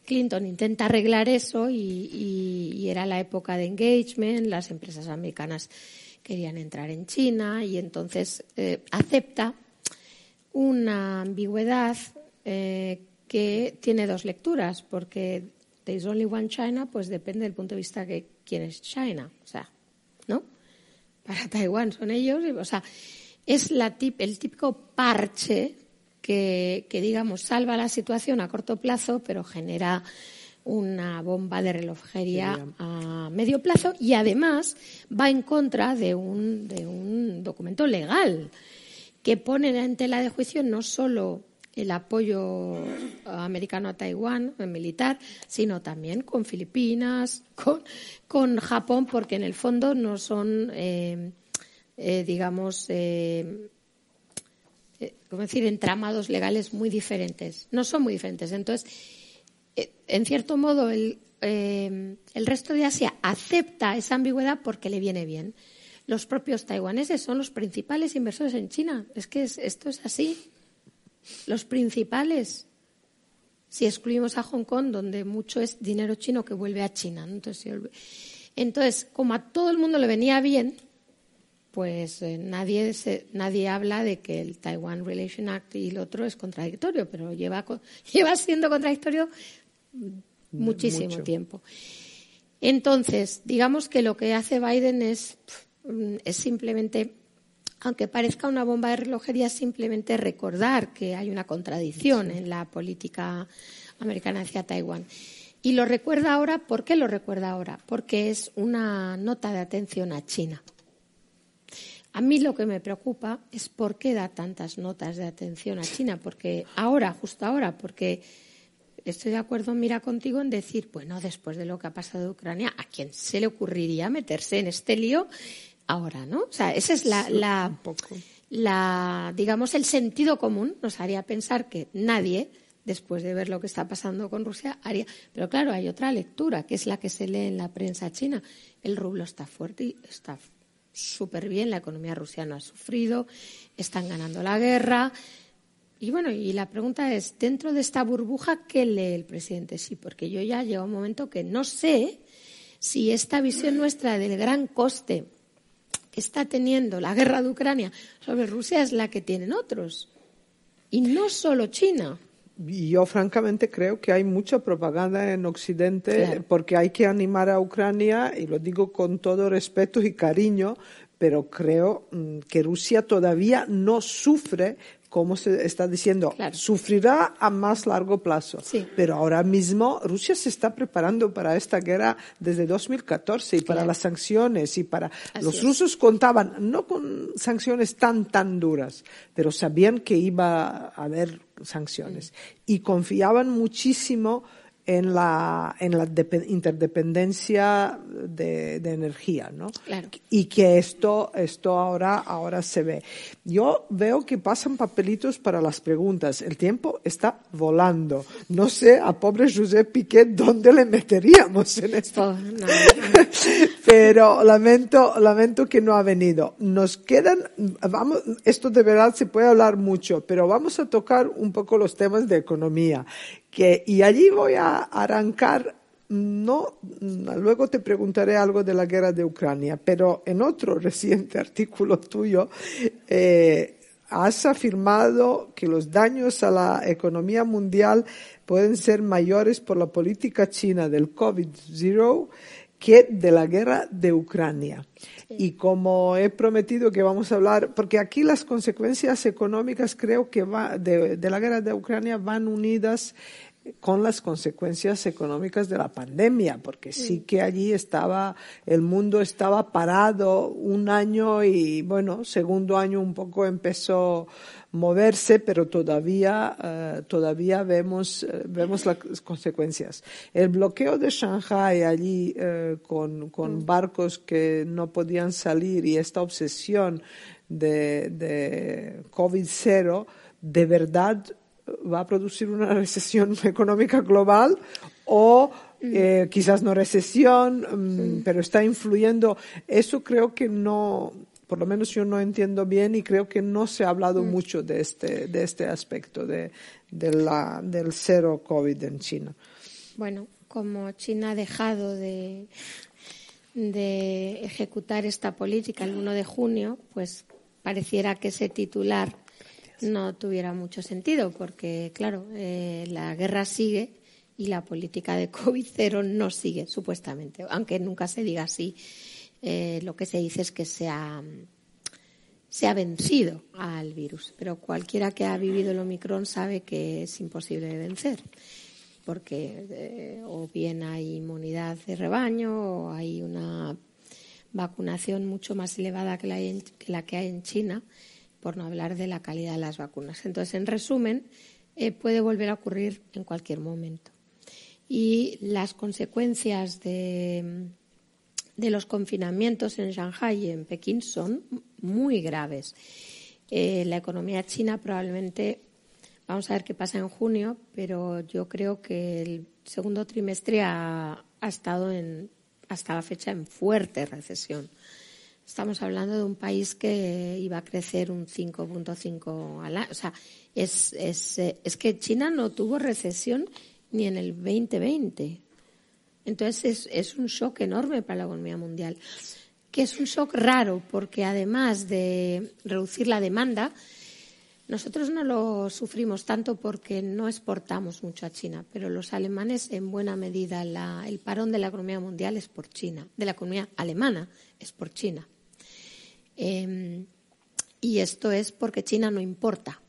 Clinton intenta arreglar eso y, era la época de engagement, las empresas americanas querían entrar en China y entonces eh, acepta una ambigüedad eh, que tiene dos lecturas, porque There's Only One China, pues depende del punto de vista de quién es China. O sea, ¿no? Para (laughs) Taiwán son ellos, o sea, es la tip, el típico parche que, digamos, salva la situación a corto plazo, pero genera una bomba de relojería a medio plazo y además va en contra de un, de un documento legal que pone en tela de juicio no solo el apoyo americano a Taiwán, militar, sino también con Filipinas, con, Japón, porque en el fondo no son, eh, eh, digamos, eh, ¿cómo decir?, entramados legales muy diferentes. No son muy diferentes. Entonces, en cierto modo, el resto de Asia acepta esa ambigüedad porque le viene bien. Los propios taiwaneses son los principales inversores en China. Es que esto es así los principales, si excluimos a Hong Kong, donde mucho es dinero chino que vuelve a China. Entonces, como a todo el mundo le venía bien, pues eh, nadie, nadie habla de que el Taiwan Relation Act y el otro es contradictorio, pero lleva, (laughs) lleva siendo contradictorio muchísimo tiempo. Entonces, digamos que lo que hace Biden es, es simplemente aunque parezca una bomba de relojería, simplemente recordar que hay una contradicción en la política americana hacia Taiwán. Y lo recuerda ahora, ¿por qué lo recuerda ahora? Porque es una nota de atención a China. A mí lo que me preocupa es por qué da tantas notas de atención a China, porque ahora, justo ahora, porque estoy de acuerdo, mira contigo en decir, bueno, después de lo que ha pasado en Ucrania, ¿a quién se le ocurriría meterse en este lío ahora, ¿no? O sea, ese es la, la, digamos, el sentido común nos haría pensar que nadie, después de ver lo que está pasando con Rusia, haría. Pero claro, hay otra lectura, que es la que se lee en la prensa china. El rublo está fuerte y está súper bien, la economía rusa no ha sufrido, están ganando la guerra. Y bueno, y la pregunta es, dentro de esta burbuja, ¿qué lee el presidente? Sí, porque yo ya llevo un momento que no sé si esta visión nuestra del gran coste está teniendo la guerra de Ucrania sobre Rusia es la que tienen otros. Y no solo China. Yo francamente creo que hay mucha propaganda en Occidente porque hay que animar a Ucrania, y lo digo con todo respeto y cariño, pero creo mm, que Rusia todavía no sufre como se está diciendo, sufrirá a más largo plazo. Pero ahora mismo Rusia se está preparando para esta guerra desde 2014 y para las sanciones y para los rusos contaban no con sanciones tan tan duras, pero sabían que iba a haber sanciones mm. y confiaban muchísimo en la, en la interdependencia de, energía, ¿no? Y que esto, esto ahora, ahora se ve. Yo veo que pasan papelitos para las preguntas. El tiempo está volando. No sé a pobre José Piquet dónde le meteríamos en esto. Oh, (laughs) Pero lamento, lamento que no ha venido. Nos quedan, vamos, esto de verdad se puede hablar mucho, pero vamos a tocar un poco los temas de economía y allí voy a arrancar, no, luego te preguntaré algo de la guerra de Ucrania, pero en otro (laughs) reciente artículo tuyo, eh, has afirmado que los daños a la economía mundial pueden ser mayores por la política china del COVID-0 que de la guerra de Ucrania. Y como he prometido que vamos a hablar, porque aquí las consecuencias económicas creo que va, de, de la guerra de Ucrania van unidas con las consecuencias económicas de la pandemia, porque sí que allí estaba, el mundo estaba parado un año y bueno, segundo año un poco empezó a moverse, pero todavía, eh, todavía vemos, eh, vemos las consecuencias. El bloqueo de Shanghai allí eh, con, con barcos que no podían salir y esta obsesión de, de COVID-0, de verdad va a producir una (laughs) recesión económica global o eh, quizás no recesión, mm, pero está influyendo. Eso creo que no, por lo menos yo no entiendo bien y creo que no se ha hablado mm. mucho de este, de este aspecto de, de la, del cero COVID en China. Bueno, como China ha dejado de, de ejecutar esta política el 1 de junio, pues pareciera que ese titular no tuviera mucho sentido, porque, claro, eh, la guerra sigue y la política de COVID-0 no sigue, supuestamente. Aunque nunca se diga así, eh, lo que se dice es que se ha, se ha vencido al virus. Pero cualquiera que ha vivido el Omicron sabe que es imposible de vencer, porque eh, o bien hay inmunidad de rebaño o hay una vacunación mucho más elevada que la que hay en China por no hablar de la calidad de las vacunas. Entonces, en resumen, eh, puede volver a ocurrir en cualquier momento. Y las consecuencias de, los confinamientos en Shanghai y en Pekín son muy graves. Eh, la economía china probablemente, vamos a ver qué pasa en junio, pero yo creo que el segundo trimestre ha, ha estado en, hasta la fecha en fuerte recesión. Estamos hablando de un país que iba a crecer un 5.5 al año. O sea, es, es, que China no tuvo recesión ni en el 2020. Entonces es, es un shock enorme para la economía mundial. Que es un shock raro porque además de reducir la demanda, nosotros no lo sufrimos tanto porque no exportamos mucho a China, pero los alemanes en buena medida el parón de la economía mundial es por China, de la economía alemana es por China. Em, y esto es porque China no importa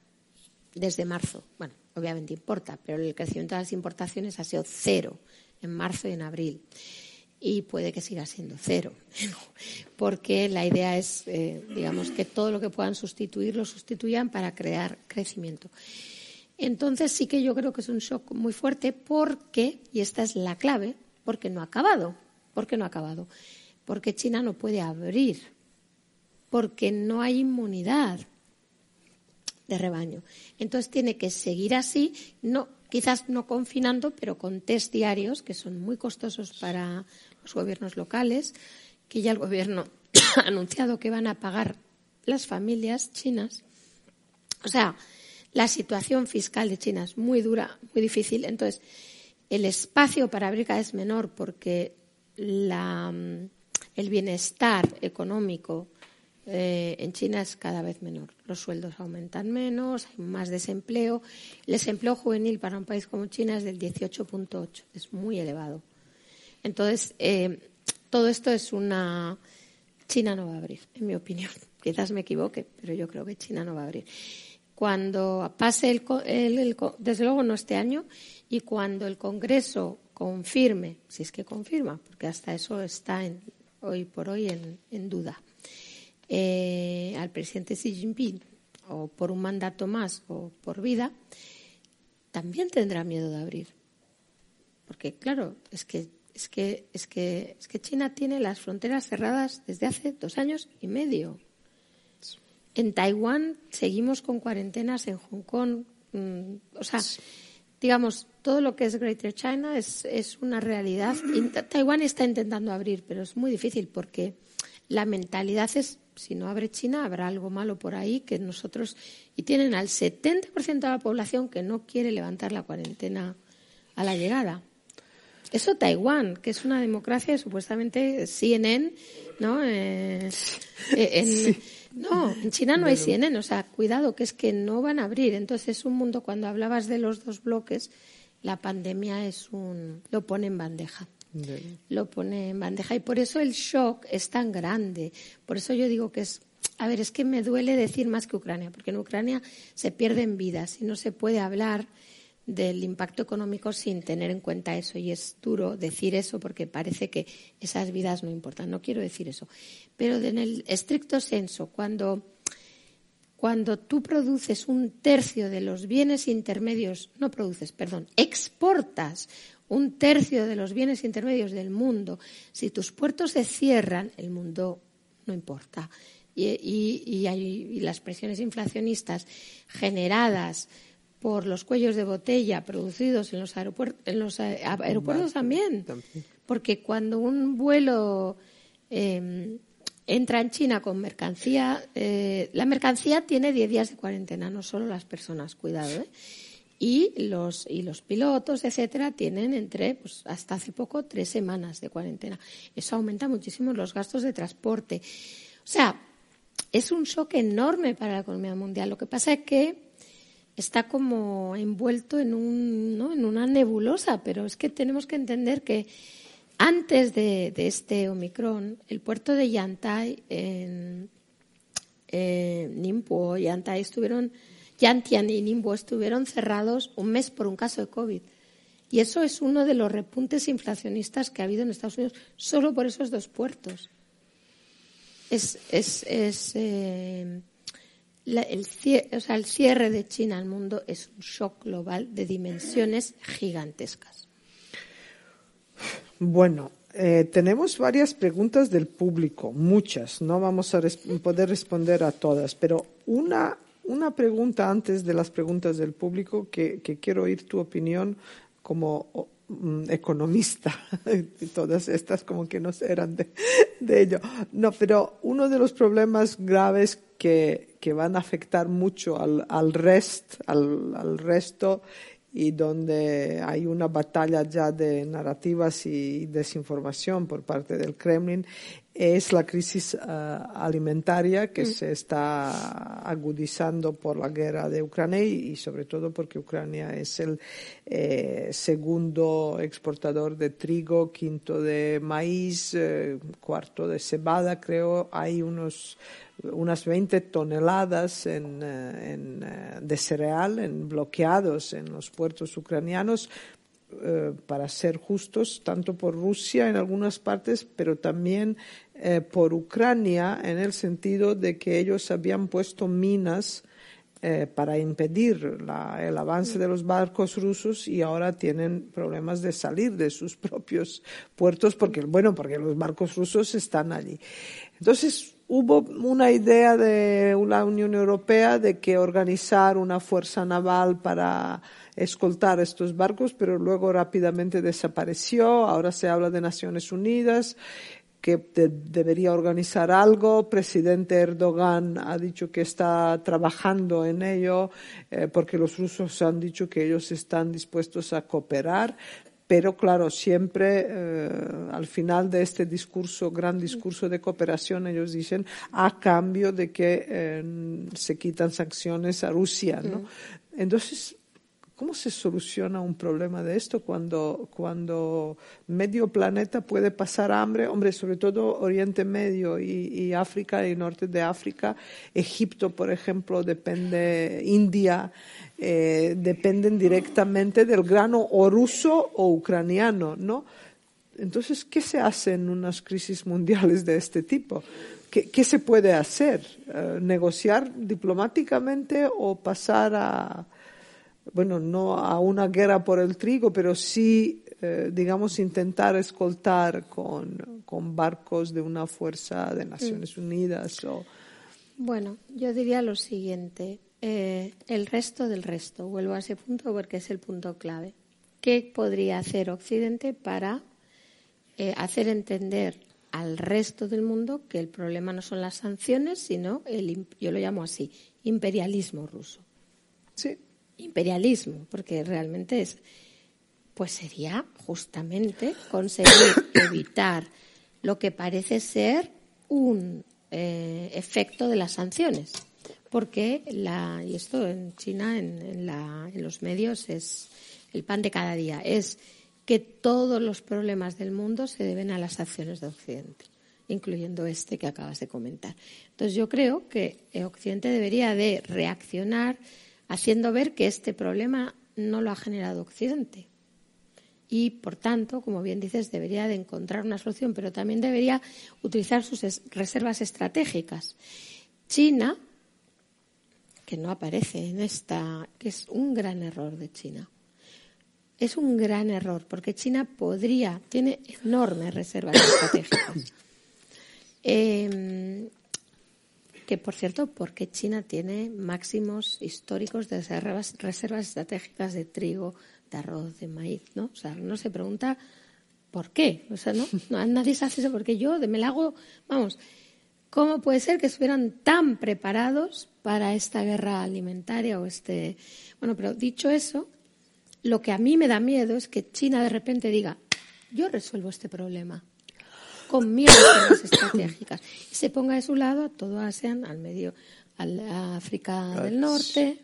desde marzo. Bueno, obviamente importa, pero el crecimiento de las importaciones ha sido cero en marzo y en abril. Y puede que siga siendo cero, (laughs) porque la idea es, eh, digamos, que todo lo que puedan sustituir lo sustituyan para crear crecimiento. Entonces sí que yo creo que es un shock muy fuerte porque, y esta es la clave, porque no ha acabado. ¿Por no ha acabado? Porque China no puede abrir porque no hay inmunidad de rebaño. Entonces tiene que seguir así, no, quizás no confinando, pero con test diarios, que son muy costosos para los gobiernos locales, que ya el gobierno (coughs) ha anunciado que van a pagar las familias chinas. O sea, la situación fiscal de China es muy dura, muy difícil. Entonces, el espacio para abrir es menor porque el bienestar económico eh, en China es cada vez menor. Los sueldos aumentan menos, hay más desempleo. El desempleo juvenil para un país como China es del 18.8, es muy elevado. Entonces, eh, todo esto es una. China no va a abrir, en mi opinión. (laughs) Quizás me equivoque, pero yo creo que China no va a abrir. Cuando pase el, desde luego no este año, y cuando el Congreso confirme, si es que confirma, porque hasta eso está hoy por hoy en duda, eh, al presidente Xi Jinping o por un mandato más o por vida, también tendrá miedo de abrir. Porque claro, es que es que es que es que China tiene las fronteras cerradas desde hace dos años y medio. En Taiwán seguimos con cuarentenas, en Hong Kong, mm, o sea, digamos, todo lo que es Greater China es, es una realidad. Taiwán está intentando abrir, pero es muy difícil porque la mentalidad es si no abre China, habrá algo malo por ahí que nosotros. Y tienen al 70% de la población que no quiere levantar la cuarentena a la llegada. Eso Taiwán, que es una democracia, supuestamente CNN, ¿no? Eh, eh, (laughs) No, en China no hay CNN, o sea, cuidado, que es que no van a abrir. Entonces, es un mundo, cuando hablabas de los dos bloques, la pandemia es un, lo pone en bandeja. Lo pone en bandeja y por eso el shock es tan grande. Por eso yo digo que es, a ver, es que me duele decir más que Ucrania, porque en Ucrania se pierden vidas y no se puede hablar del impacto económico sin tener en cuenta eso. Y es duro decir eso porque parece que esas vidas no importan. No quiero decir eso. Pero en el estricto senso, cuando, cuando tú produces un tercio de los bienes intermedios, no produces, perdón, exportas un tercio de los bienes intermedios del mundo, si tus puertos se cierran, el mundo no importa. Y, y, y las presiones inflacionistas generadas por los cuellos de botella producidos en los, aeropuertos, en los aeropuertos también. Porque cuando un vuelo em, entra en China con mercancía, eh, la mercancía tiene 10 días de cuarentena, no solo las personas, cuidado. ¿eh? Y los, y los pilotos, etcétera, tienen entre, pues, hasta hace poco, tres semanas de cuarentena. Eso aumenta muchísimo los gastos de transporte. O sea, es un shock enorme para la economía mundial. Lo que pasa es que está como envuelto en, un, ¿no? en una nebulosa, pero es que tenemos que entender que antes de, este Omicron, el puerto de Yantai en Ningbo, Yantai estuvieron, Yantian y Ningbo estuvieron cerrados un mes por un caso de COVID. Y eso es uno de los repuntes inflacionistas que ha habido en Estados Unidos, solo por esos dos puertos. Es, es, eh, el, cierre de China al mundo es un shock global de dimensiones gigantescas. Bueno, eh, tenemos varias preguntas del público, muchas. No vamos a poder responder a todas, pero una, una pregunta antes de las preguntas del público que, quiero oír tu opinión como mm, economista (laughs) y todas estas como que no eran de, de, ello. No, pero uno de los problemas graves que, que van a afectar mucho al, al, rest, al, al, resto y donde hay una batalla ya de narrativas y desinformación por parte del Kremlin es la crisis uh, alimentaria que mm. se está agudizando por la guerra de Ucrania y, sobre todo porque Ucrania es el eh, segundo exportador de trigo, quinto de maíz, eh, cuarto de cebada, creo. Hay unos unas 20 toneladas en, eh, en, eh, de cereal en, bloqueados en los puertos ucranianos, eh, para ser justos, tanto por Rusia en algunas partes, pero también eh, por Ucrania, en el sentido de que ellos habían puesto minas eh, para impedir el avance de los barcos rusos y ahora tienen problemas de salir de sus (laughs) propios puertos porque bueno porque los barcos rusos están allí entonces hubo una idea de la Unión Europea de que organizar una fuerza naval para escoltar estos barcos, pero luego rápidamente desapareció. Ahora se habla de Naciones Unidas que debería organizar algo. Presidente Erdogan ha dicho que está trabajando en ello eh, porque los rusos han dicho que ellos están dispuestos a cooperar pero claro, siempre eh, al final de este discurso, gran discurso de cooperación, ellos dicen a cambio de que eh, se quitan sanciones a Rusia, ¿no? Entonces, ¿Cómo se soluciona un problema de esto cuando, cuando medio planeta puede pasar hambre? Hombre, sobre todo Oriente Medio y, África y Norte de África. Egipto, por ejemplo, depende, India, eh, dependen directamente del grano o ruso o ucraniano, ¿no? Entonces, ¿qué se hace en unas crisis mundiales de este tipo? ¿Qué, qué se puede hacer? Eh, ¿Negociar diplomáticamente o pasar a bueno, no a una guerra por el trigo, pero sí, eh, digamos, intentar escoltar con, con, barcos de una fuerza de Naciones mm. Unidas. O... Bueno, yo diría lo siguiente, eh, el resto del resto, vuelvo a ese punto porque es el punto clave. ¿Qué podría hacer Occidente para eh, hacer entender al resto del mundo que el problema no son las sanciones, sino el, yo lo llamo así, imperialismo ruso? Sí, imperialismo, porque realmente es, pues sería justamente conseguir (coughs) evitar lo que parece ser un, eh, efecto de las sanciones. Porque, la, y esto en China, en, en los medios, es el pan de cada día, es que todos los problemas del mundo se deben a las acciones de Occidente, incluyendo este que acabas de comentar. Entonces yo creo que Occidente debería de reaccionar haciendo ver que este problema no lo ha generado Occidente. Y, por tanto, como bien dices, debería de encontrar una solución, pero también debería utilizar sus reservas estratégicas. China, que no aparece en esta, que es un gran error de China. Es un gran error, porque China podría, tiene enormes reservas estratégicas. (coughs) Em, que por cierto, porque China tiene máximos históricos de reservas, estratégicas de trigo, de arroz, de maíz, ¿no? O sea, uno se pregunta por qué, o sea, ¿no? nadie se hace eso porque yo me la hago, vamos, ¿cómo puede ser que estuvieran tan preparados para esta guerra alimentaria o este, bueno, pero dicho eso, lo que a mí me da miedo es que China de repente diga, yo resuelvo este problema con mil estratégicas. Y se ponga de su lado a todo ASEAN, al medio, a África del Norte,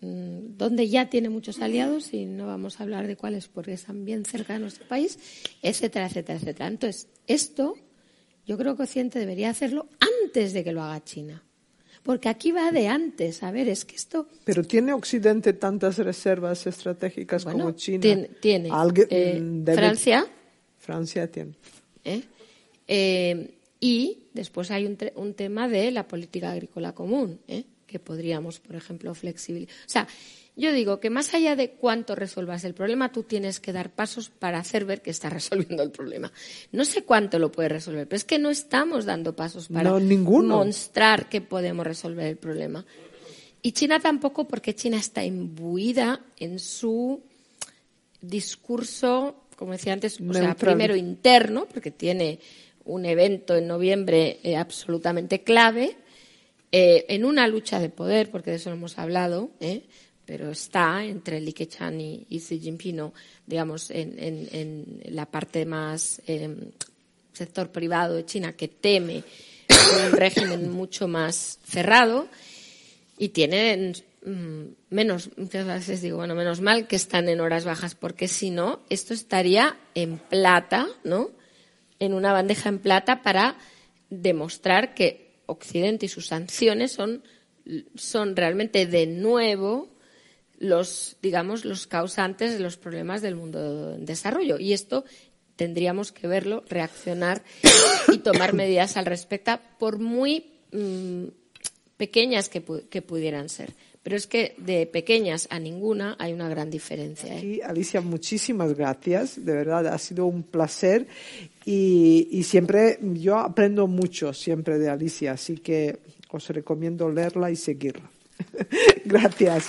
mm, donde ya tiene muchos aliados y no vamos a hablar de cuáles porque están bien cerca de nuestro país, etcétera, etcétera, etcétera. Entonces, esto yo creo que Occidente debería hacerlo antes de que lo haga China. Porque aquí va de antes. A ver, es que esto. Pero ¿tiene Occidente tantas reservas estratégicas como China? Tiene. tiene. Eh, mm, Francia. Francia tiene. ¿Eh? Eh, y después hay un, tema de la política agrícola común, ¿eh? que podríamos, por ejemplo, flexibilizar. O sea, yo digo que más allá de cuánto resuelvas el problema, tú tienes que dar pasos para hacer ver que estás (laughs) resolviendo el problema. No sé cuánto lo puedes resolver, pero es que no estamos dando pasos para mostrar que podemos resolver el problema. Y China tampoco, porque China está imbuida en su discurso, como decía antes, o sea, primero interno, porque tiene un evento en noviembre eh, absolutamente clave, eh, en una lucha de poder, porque de eso hemos hablado, eh, pero está entre Li Keqiang y, Xi Jinping, digamos, en, la parte más sector privado de China que teme un (coughs) régimen mucho más cerrado y tienen mm, menos, muchas veces digo, bueno, menos mal que están en horas bajas, porque si no, esto estaría en plata, ¿no? En una bandeja en plata para demostrar que Occidente y sus sanciones son, son realmente de nuevo los, digamos, los causantes de los problemas del mundo en desarrollo. Y esto tendríamos que verlo, reaccionar y tomar medidas al respecto, por muy mm, pequeñas que, que pudieran ser. Pero es que de pequeñas a ninguna hay una gran diferencia. ¿eh? Alicia, muchísimas gracias. De verdad, ha sido un placer. Y, siempre, yo aprendo mucho siempre de Alicia, así que os recomiendo leerla y seguirla. (laughs) gracias.